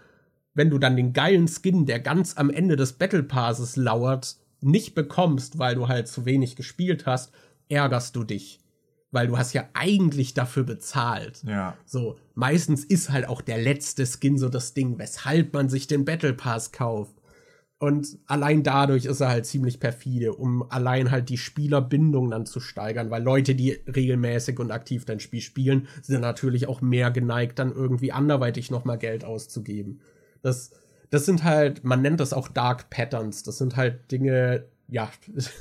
wenn du dann den geilen Skin, der ganz am Ende des Battle Passes lauert, nicht bekommst, weil du halt zu wenig gespielt hast, ärgerst du dich. Weil du hast ja eigentlich dafür bezahlt. Ja. So, meistens ist halt auch der letzte Skin so das Ding, weshalb man sich den Battle Pass kauft. Und allein dadurch ist er halt ziemlich perfide, um allein halt die Spielerbindung dann zu steigern, weil Leute, die regelmäßig und aktiv dein Spiel spielen, sind natürlich auch mehr geneigt, dann irgendwie anderweitig nochmal Geld auszugeben. Das, das sind halt, man nennt das auch Dark Patterns. Das sind halt Dinge, ja,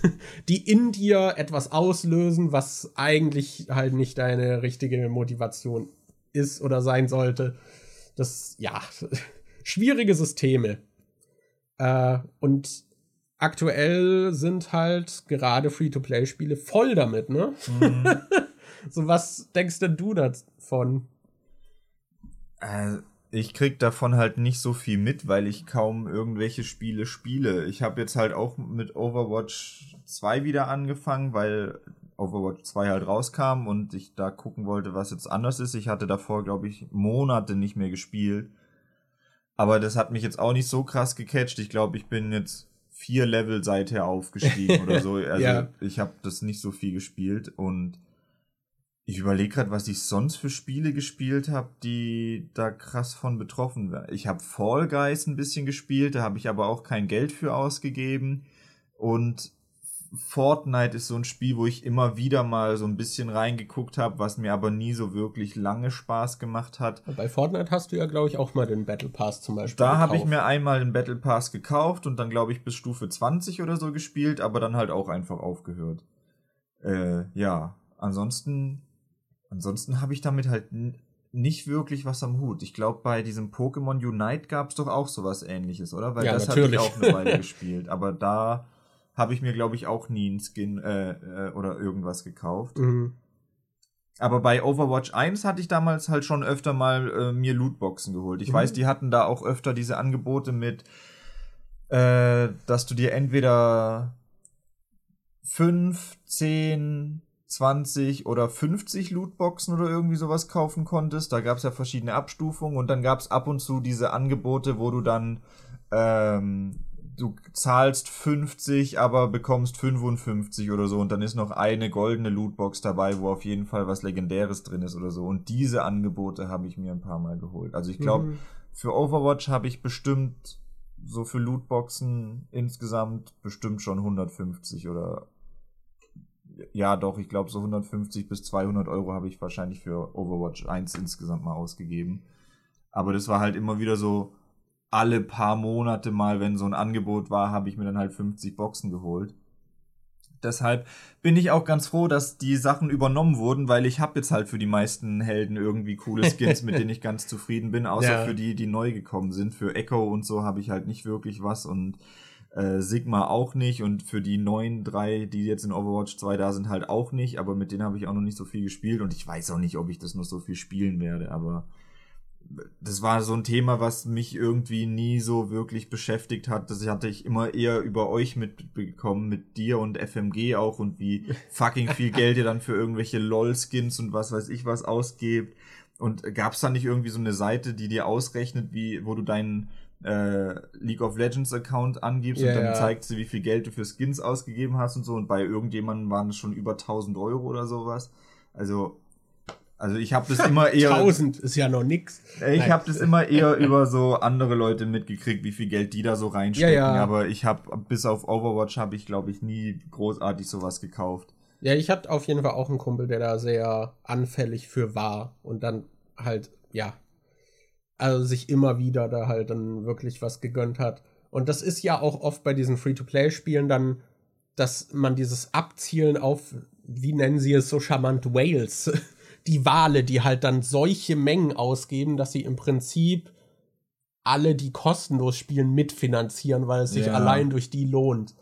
die in dir etwas auslösen, was eigentlich halt nicht deine richtige Motivation ist oder sein sollte. Das, ja, schwierige Systeme. Äh, und aktuell sind halt gerade Free-to-Play-Spiele voll damit, ne? Mhm. so, was denkst denn du davon? Äh, ich krieg davon halt nicht so viel mit, weil ich kaum irgendwelche Spiele spiele. Ich habe jetzt halt auch mit Overwatch 2 wieder angefangen, weil Overwatch 2 halt rauskam und ich da gucken wollte, was jetzt anders ist. Ich hatte davor, glaube ich, Monate nicht mehr gespielt. Aber das hat mich jetzt auch nicht so krass gecatcht. Ich glaube, ich bin jetzt vier Level seither aufgestiegen oder so. Also ja. ich habe das nicht so viel gespielt und ich überlege gerade, was ich sonst für Spiele gespielt habe, die da krass von betroffen waren. Ich habe Fall Guys ein bisschen gespielt, da habe ich aber auch kein Geld für ausgegeben. Und Fortnite ist so ein Spiel, wo ich immer wieder mal so ein bisschen reingeguckt habe, was mir aber nie so wirklich lange Spaß gemacht hat. Bei Fortnite hast du ja, glaube ich, auch mal den Battle Pass zum Beispiel. Da habe ich mir einmal den Battle Pass gekauft und dann, glaube ich, bis Stufe 20 oder so gespielt, aber dann halt auch einfach aufgehört. Äh, ja, ansonsten, ansonsten habe ich damit halt nicht wirklich was am Hut. Ich glaube, bei diesem Pokémon Unite gab es doch auch sowas ähnliches, oder? Weil ja, das habe ich auch eine Weile gespielt. Aber da habe ich mir, glaube ich, auch nie einen Skin äh, äh, oder irgendwas gekauft. Mhm. Aber bei Overwatch 1 hatte ich damals halt schon öfter mal äh, mir Lootboxen geholt. Ich mhm. weiß, die hatten da auch öfter diese Angebote mit, äh, dass du dir entweder 5, 10, 20 oder 50 Lootboxen oder irgendwie sowas kaufen konntest. Da gab es ja verschiedene Abstufungen und dann gab es ab und zu diese Angebote, wo du dann ähm, du zahlst 50, aber bekommst 55 oder so und dann ist noch eine goldene Lootbox dabei, wo auf jeden Fall was Legendäres drin ist oder so. Und diese Angebote habe ich mir ein paar Mal geholt. Also ich glaube, mhm. für Overwatch habe ich bestimmt so für Lootboxen insgesamt bestimmt schon 150 oder ja doch, ich glaube so 150 bis 200 Euro habe ich wahrscheinlich für Overwatch 1 insgesamt mal ausgegeben. Aber das war halt immer wieder so, alle paar Monate mal, wenn so ein Angebot war, habe ich mir dann halt 50 Boxen geholt. Deshalb bin ich auch ganz froh, dass die Sachen übernommen wurden, weil ich habe jetzt halt für die meisten Helden irgendwie coole Skins, mit denen ich ganz zufrieden bin, außer ja. für die, die neu gekommen sind. Für Echo und so habe ich halt nicht wirklich was und äh, Sigma auch nicht und für die neuen drei, die jetzt in Overwatch 2 da sind, halt auch nicht, aber mit denen habe ich auch noch nicht so viel gespielt und ich weiß auch nicht, ob ich das noch so viel spielen werde, aber das war so ein Thema, was mich irgendwie nie so wirklich beschäftigt hat. Das hatte ich immer eher über euch mitbekommen, mit dir und FMG auch und wie fucking viel Geld ihr dann für irgendwelche LOL-Skins und was weiß ich was ausgebt. Und gab es da nicht irgendwie so eine Seite, die dir ausrechnet, wie, wo du deinen äh, League of Legends Account angibst yeah, und dann ja. zeigt sie, wie viel Geld du für Skins ausgegeben hast und so. Und bei irgendjemandem waren es schon über 1000 Euro oder sowas. Also also ich habe das immer eher. 1000 ist ja noch nix. Ich habe das immer eher über so andere Leute mitgekriegt, wie viel Geld die da so reinstecken. Ja, ja. Aber ich habe bis auf Overwatch habe ich glaube ich nie großartig sowas gekauft. Ja, ich hatte auf jeden Fall auch einen Kumpel, der da sehr anfällig für war und dann halt ja, also sich immer wieder da halt dann wirklich was gegönnt hat. Und das ist ja auch oft bei diesen Free-to-Play-Spielen dann, dass man dieses Abzielen auf, wie nennen sie es so charmant, Whales die Wale, die halt dann solche Mengen ausgeben, dass sie im Prinzip alle, die kostenlos spielen, mitfinanzieren, weil es sich ja. allein durch die lohnt.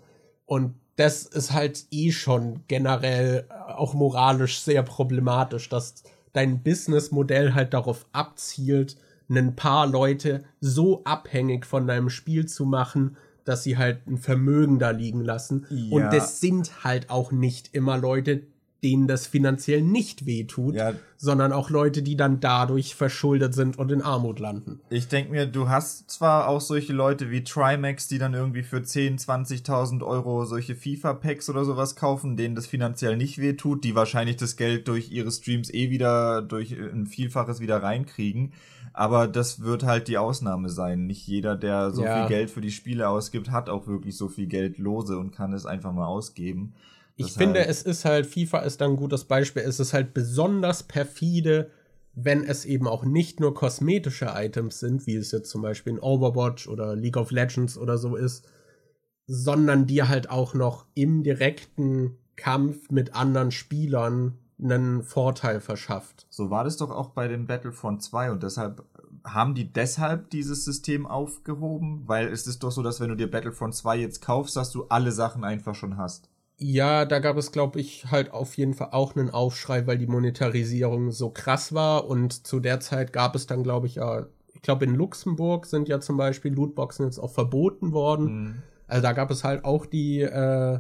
Und das ist halt eh schon generell auch moralisch sehr problematisch, dass dein Businessmodell halt darauf abzielt, ein paar Leute so abhängig von deinem Spiel zu machen, dass sie halt ein Vermögen da liegen lassen. Ja. Und das sind halt auch nicht immer Leute, denen das finanziell nicht wehtut, ja. sondern auch Leute, die dann dadurch verschuldet sind und in Armut landen. Ich denke mir, du hast zwar auch solche Leute wie Trimax, die dann irgendwie für 10, 20.000 Euro solche FIFA-Packs oder sowas kaufen, denen das finanziell nicht wehtut, die wahrscheinlich das Geld durch ihre Streams eh wieder durch ein Vielfaches wieder reinkriegen. Aber das wird halt die Ausnahme sein. Nicht jeder, der so ja. viel Geld für die Spiele ausgibt, hat auch wirklich so viel Geld lose und kann es einfach mal ausgeben. Ich das finde, es ist halt, FIFA ist dann ein gutes Beispiel, es ist halt besonders perfide, wenn es eben auch nicht nur kosmetische Items sind, wie es jetzt zum Beispiel in Overwatch oder League of Legends oder so ist, sondern dir halt auch noch im direkten Kampf mit anderen Spielern einen Vorteil verschafft. So war das doch auch bei dem Battlefront 2 und deshalb haben die deshalb dieses System aufgehoben, weil es ist doch so, dass wenn du dir Battlefront 2 jetzt kaufst, dass du alle Sachen einfach schon hast. Ja, da gab es, glaube ich, halt auf jeden Fall auch einen Aufschrei, weil die Monetarisierung so krass war. Und zu der Zeit gab es dann, glaube ich, ja, ich glaube, in Luxemburg sind ja zum Beispiel Lootboxen jetzt auch verboten worden. Mhm. Also da gab es halt auch die äh,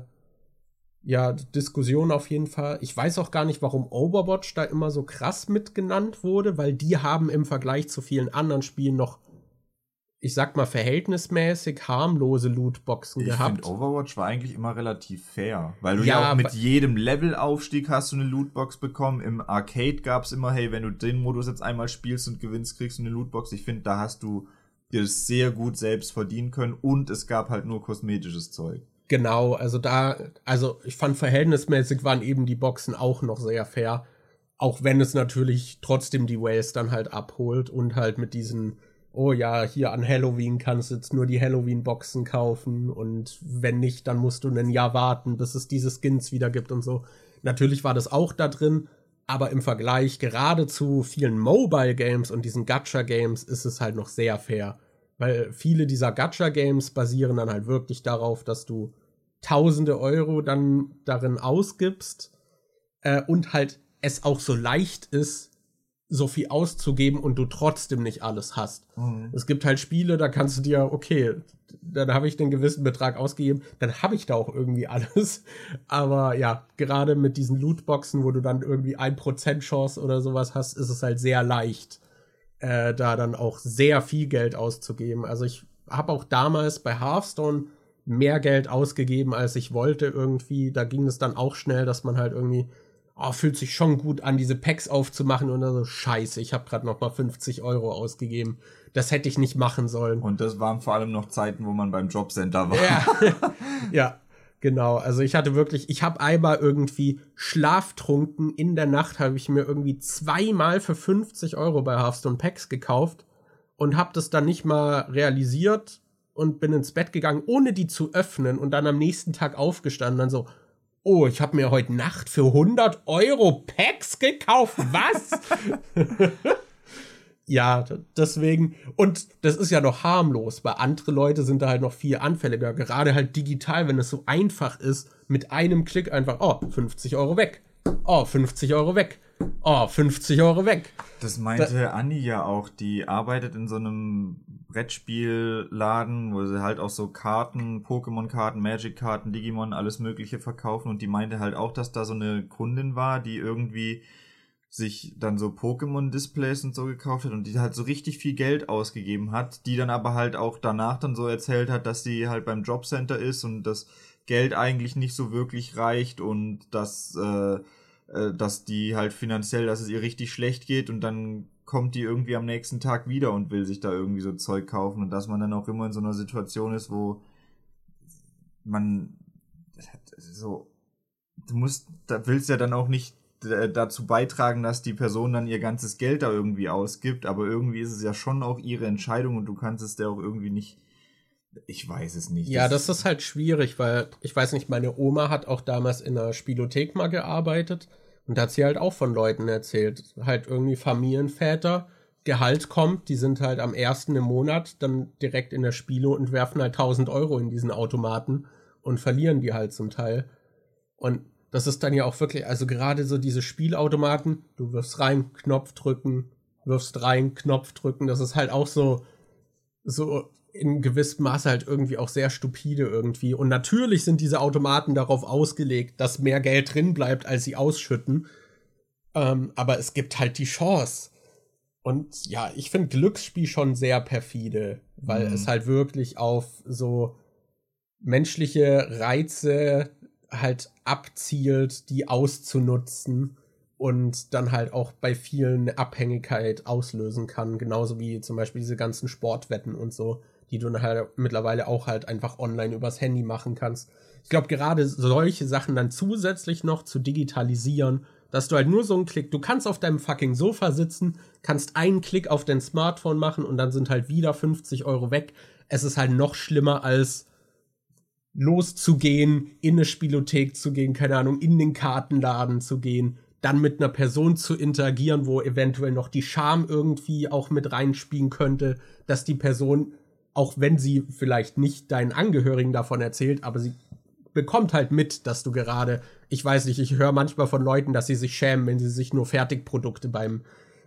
ja, Diskussion auf jeden Fall. Ich weiß auch gar nicht, warum Overwatch da immer so krass mitgenannt wurde, weil die haben im Vergleich zu vielen anderen Spielen noch ich sag mal, verhältnismäßig harmlose Lootboxen ich gehabt. Ich finde, Overwatch war eigentlich immer relativ fair, weil du Ja, ja, auch mit jedem Levelaufstieg hast du eine Lootbox bekommen. Im Arcade gab's immer, hey, wenn du den Modus jetzt einmal spielst und gewinnst, kriegst du eine Lootbox. Ich finde, da hast du dir das sehr gut selbst verdienen können und es gab halt nur kosmetisches Zeug. Genau, also da, also ich fand verhältnismäßig waren eben die Boxen auch noch sehr fair. Auch wenn es natürlich trotzdem die Whales dann halt abholt und halt mit diesen, oh ja, hier an Halloween kannst du jetzt nur die Halloween-Boxen kaufen und wenn nicht, dann musst du ein Jahr warten, bis es diese Skins wieder gibt und so. Natürlich war das auch da drin, aber im Vergleich gerade zu vielen Mobile-Games und diesen Gacha-Games ist es halt noch sehr fair. Weil viele dieser Gacha-Games basieren dann halt wirklich darauf, dass du tausende Euro dann darin ausgibst äh, und halt es auch so leicht ist, so viel auszugeben und du trotzdem nicht alles hast. Es gibt halt Spiele, da kannst du dir, okay, dann habe ich den gewissen Betrag ausgegeben, dann habe ich da auch irgendwie alles. Aber ja, gerade mit diesen Lootboxen, wo du dann irgendwie ein Prozent Chance oder sowas hast, ist es halt sehr leicht, äh, da dann auch sehr viel Geld auszugeben. Also ich habe auch damals bei Hearthstone mehr Geld ausgegeben, als ich wollte irgendwie. Da ging es dann auch schnell, dass man halt irgendwie, oh, fühlt sich schon gut an, diese Packs aufzumachen und dann so, scheiße, ich habe gerade noch mal 50 Euro ausgegeben. Das hätte ich nicht machen sollen. Und das waren vor allem noch Zeiten, wo man beim Jobcenter war. Ja, ja, genau. Also ich hatte wirklich, ich habe einmal irgendwie schlaftrunken in der Nacht, habe ich mir irgendwie zweimal für 50 Euro bei Hearthstone Packs gekauft und habe das dann nicht mal realisiert und bin ins Bett gegangen, ohne die zu öffnen und dann am nächsten Tag aufgestanden, dann so, oh, ich habe mir heute Nacht für 100 Euro Packs gekauft, was? Ja, deswegen, und das ist ja noch harmlos, weil andere Leute sind da halt noch viel anfälliger, gerade halt digital, wenn es so einfach ist, mit einem Klick einfach, oh, 50 Euro weg, oh, 50 Euro weg, oh, 50 Euro weg. Das meinte Anni ja auch, die arbeitet in so einem Brettspielladen, wo sie halt auch so Karten, Pokémon-Karten, Magic-Karten, Digimon, alles Mögliche verkaufen und die meinte halt auch, dass da so eine Kundin war, die irgendwie sich dann so Pokémon-Displays und so gekauft hat und die halt so richtig viel Geld ausgegeben hat, die dann aber halt auch danach dann so erzählt hat, dass sie halt beim Jobcenter ist und das Geld eigentlich nicht so wirklich reicht und dass, äh, dass die halt finanziell, dass es ihr richtig schlecht geht und dann kommt die irgendwie am nächsten Tag wieder und will sich da irgendwie so Zeug kaufen und dass man dann auch immer in so einer Situation ist, wo man so du musst da willst ja dann auch nicht äh, dazu beitragen, dass die Person dann ihr ganzes Geld da irgendwie ausgibt, aber irgendwie ist es ja schon auch ihre Entscheidung und du kannst es der auch irgendwie nicht ich weiß es nicht. Ja, das ist halt schwierig, weil ich weiß nicht, meine Oma hat auch damals in einer Spielothek mal gearbeitet und da hat sie halt auch von Leuten erzählt, halt irgendwie Familienväter, Gehalt kommt, die sind halt am ersten im Monat dann direkt in der Spielo und werfen halt 1000 Euro in diesen Automaten und verlieren die halt zum Teil. Und das ist dann ja auch wirklich, also gerade so diese Spielautomaten, du wirfst rein, Knopf drücken, wirfst rein, Knopf drücken, das ist halt auch so, so in gewissem Maße halt irgendwie auch sehr stupide irgendwie. Und natürlich sind diese Automaten darauf ausgelegt, dass mehr Geld drin bleibt, als sie ausschütten. Ähm, aber es gibt halt die Chance. Und ja, ich finde Glücksspiel schon sehr perfide, weil Mhm. es halt wirklich auf so menschliche Reize halt abzielt, die auszunutzen und dann halt auch bei vielen eine Abhängigkeit auslösen kann, genauso wie zum Beispiel diese ganzen Sportwetten und so, die du halt mittlerweile auch halt einfach online übers Handy machen kannst. Ich glaube, gerade solche Sachen dann zusätzlich noch zu digitalisieren, dass du halt nur so einen Klick, du kannst auf deinem fucking Sofa sitzen, kannst einen Klick auf dein Smartphone machen und dann sind halt wieder 50 Euro weg. Es ist halt noch schlimmer als loszugehen, in eine Spielothek zu gehen, keine Ahnung, in den Kartenladen zu gehen, dann mit einer Person zu interagieren, wo eventuell noch die Scham irgendwie auch mit reinspielen könnte, dass die Person, auch wenn sie vielleicht nicht deinen Angehörigen davon erzählt, aber sie bekommt halt mit, dass du gerade, ich weiß nicht, ich höre manchmal von Leuten, dass sie sich schämen, wenn sie sich nur Fertigprodukte beim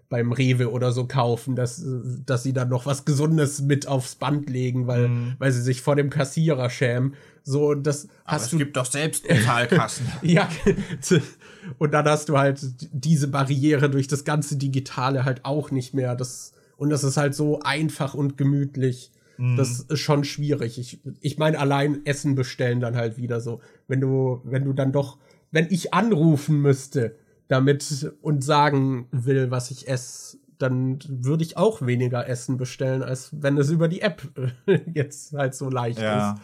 beim Rewe oder so kaufen, dass, dass sie dann noch was Gesundes mit aufs Band legen, weil, Mhm. weil sie sich vor dem Kassierer schämen. So, das hast du. gibt doch selbst Bezahlkassen. Ja, und dann hast du halt diese Barriere durch das ganze Digitale halt auch nicht mehr. Das, und das ist halt so einfach und gemütlich. Mhm. Das ist schon schwierig. Ich, ich meine, allein Essen bestellen dann halt wieder so. Wenn du, wenn du dann doch, wenn ich anrufen müsste, damit und sagen will, was ich esse, dann würde ich auch weniger Essen bestellen, als wenn es über die App jetzt halt so leicht ja. ist.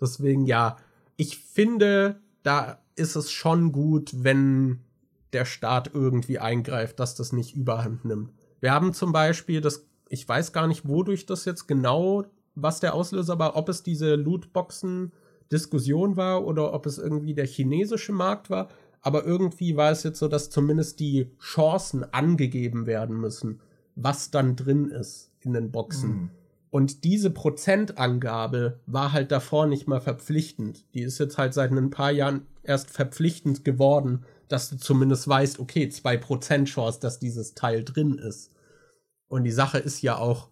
Deswegen ja, ich finde, da ist es schon gut, wenn der Staat irgendwie eingreift, dass das nicht überhand nimmt. Wir haben zum Beispiel das, ich weiß gar nicht, wodurch das jetzt genau, was der Auslöser war, ob es diese Lootboxen-Diskussion war oder ob es irgendwie der chinesische Markt war. Aber irgendwie war es jetzt so, dass zumindest die Chancen angegeben werden müssen, was dann drin ist in den Boxen. Mhm. Und diese Prozentangabe war halt davor nicht mal verpflichtend. Die ist jetzt halt seit ein paar Jahren erst verpflichtend geworden, dass du zumindest weißt, okay, 2% Chance, dass dieses Teil drin ist. Und die Sache ist ja auch,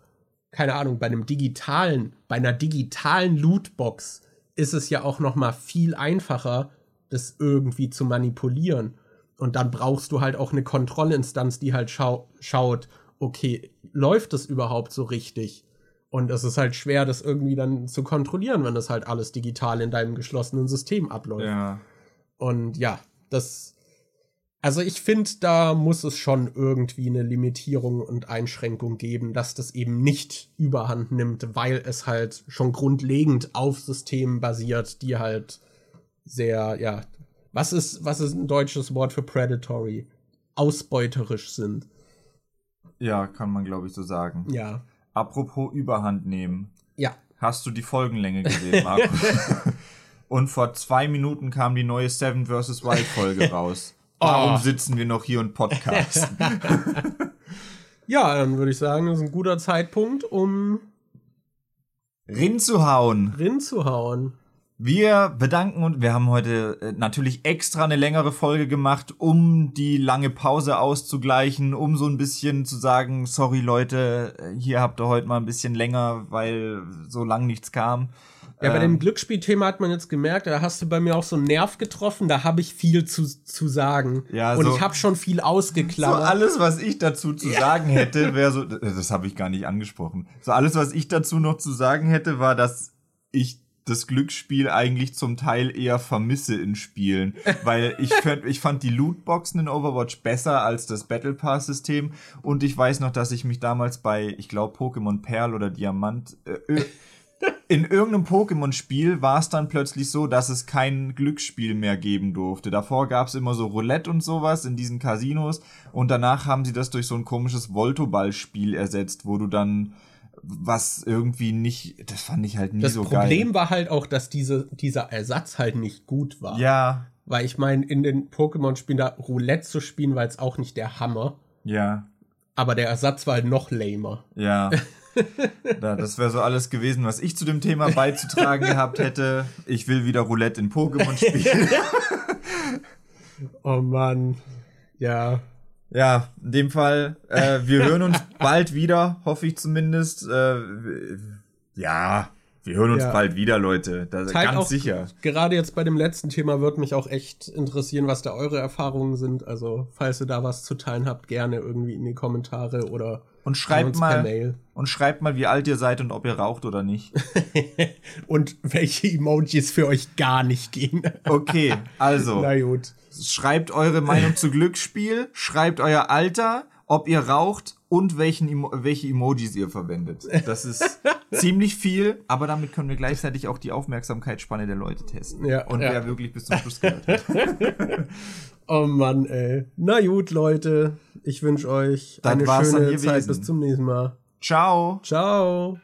keine Ahnung, bei einem digitalen, bei einer digitalen Lootbox ist es ja auch noch mal viel einfacher, das irgendwie zu manipulieren. Und dann brauchst du halt auch eine Kontrollinstanz, die halt schau schaut, okay, läuft das überhaupt so richtig? Und es ist halt schwer, das irgendwie dann zu kontrollieren, wenn das halt alles digital in deinem geschlossenen System abläuft. Ja. Und ja, das. Also ich finde, da muss es schon irgendwie eine Limitierung und Einschränkung geben, dass das eben nicht überhand nimmt, weil es halt schon grundlegend auf Systemen basiert, die halt sehr, ja, was ist, was ist ein deutsches Wort für predatory? Ausbeuterisch sind. Ja, kann man, glaube ich, so sagen. Ja. Apropos Überhand nehmen. Ja. Hast du die Folgenlänge gesehen, Markus? und vor zwei Minuten kam die neue Seven vs. Wild Folge raus. Warum oh. sitzen wir noch hier und podcasten? ja, dann würde ich sagen, das ist ein guter Zeitpunkt, um Rin zu hauen. Rin zu hauen. Wir bedanken uns. Wir haben heute äh, natürlich extra eine längere Folge gemacht, um die lange Pause auszugleichen, um so ein bisschen zu sagen, sorry Leute, äh, hier habt ihr heute mal ein bisschen länger, weil so lang nichts kam. Ja, bei dem ähm, Glücksspielthema hat man jetzt gemerkt, da hast du bei mir auch so einen Nerv getroffen, da habe ich viel zu, zu sagen. Ja, Und so, ich habe schon viel ausgeklammert. So alles, was ich dazu zu ja. sagen hätte, wäre so, das habe ich gar nicht angesprochen. So alles, was ich dazu noch zu sagen hätte, war, dass ich das Glücksspiel eigentlich zum Teil eher vermisse in Spielen, weil ich fand, ich fand die Lootboxen in Overwatch besser als das Battle Pass System und ich weiß noch, dass ich mich damals bei, ich glaube Pokémon Perl oder Diamant äh, in irgendeinem Pokémon-Spiel war es dann plötzlich so, dass es kein Glücksspiel mehr geben durfte. Davor gab es immer so Roulette und sowas in diesen Casinos und danach haben sie das durch so ein komisches Voltoball-Spiel ersetzt, wo du dann was irgendwie nicht, das fand ich halt nie das so Problem geil. Das Problem war halt auch, dass diese, dieser Ersatz halt nicht gut war. Ja. Weil ich meine, in den Pokémon-Spielen da Roulette zu spielen, war jetzt auch nicht der Hammer. Ja. Aber der Ersatz war halt noch lamer. Ja. ja das wäre so alles gewesen, was ich zu dem Thema beizutragen gehabt hätte. Ich will wieder Roulette in Pokémon spielen. oh Mann. Ja. Ja, in dem Fall, äh, wir hören uns bald wieder, hoffe ich zumindest. Äh, ja, wir hören uns ja. bald wieder, Leute. Das ist ganz auch, sicher. Gerade jetzt bei dem letzten Thema wird mich auch echt interessieren, was da eure Erfahrungen sind. Also, falls ihr da was zu teilen habt, gerne irgendwie in die Kommentare oder und schreibt mal und schreibt mal, wie alt ihr seid und ob ihr raucht oder nicht. und welche Emojis für euch gar nicht gehen. okay, also. Na gut. Schreibt eure Meinung zu Glücksspiel, schreibt euer Alter, ob ihr raucht und welchen Emo welche Emojis ihr verwendet. Das ist ziemlich viel, aber damit können wir gleichzeitig auch die Aufmerksamkeitsspanne der Leute testen. Ja, und ja. wer wirklich bis zum Schluss gehört hat. oh Mann, ey. Na gut, Leute. Ich wünsche euch Dann eine schöne Zeit. Bis zum nächsten Mal. Ciao. Ciao.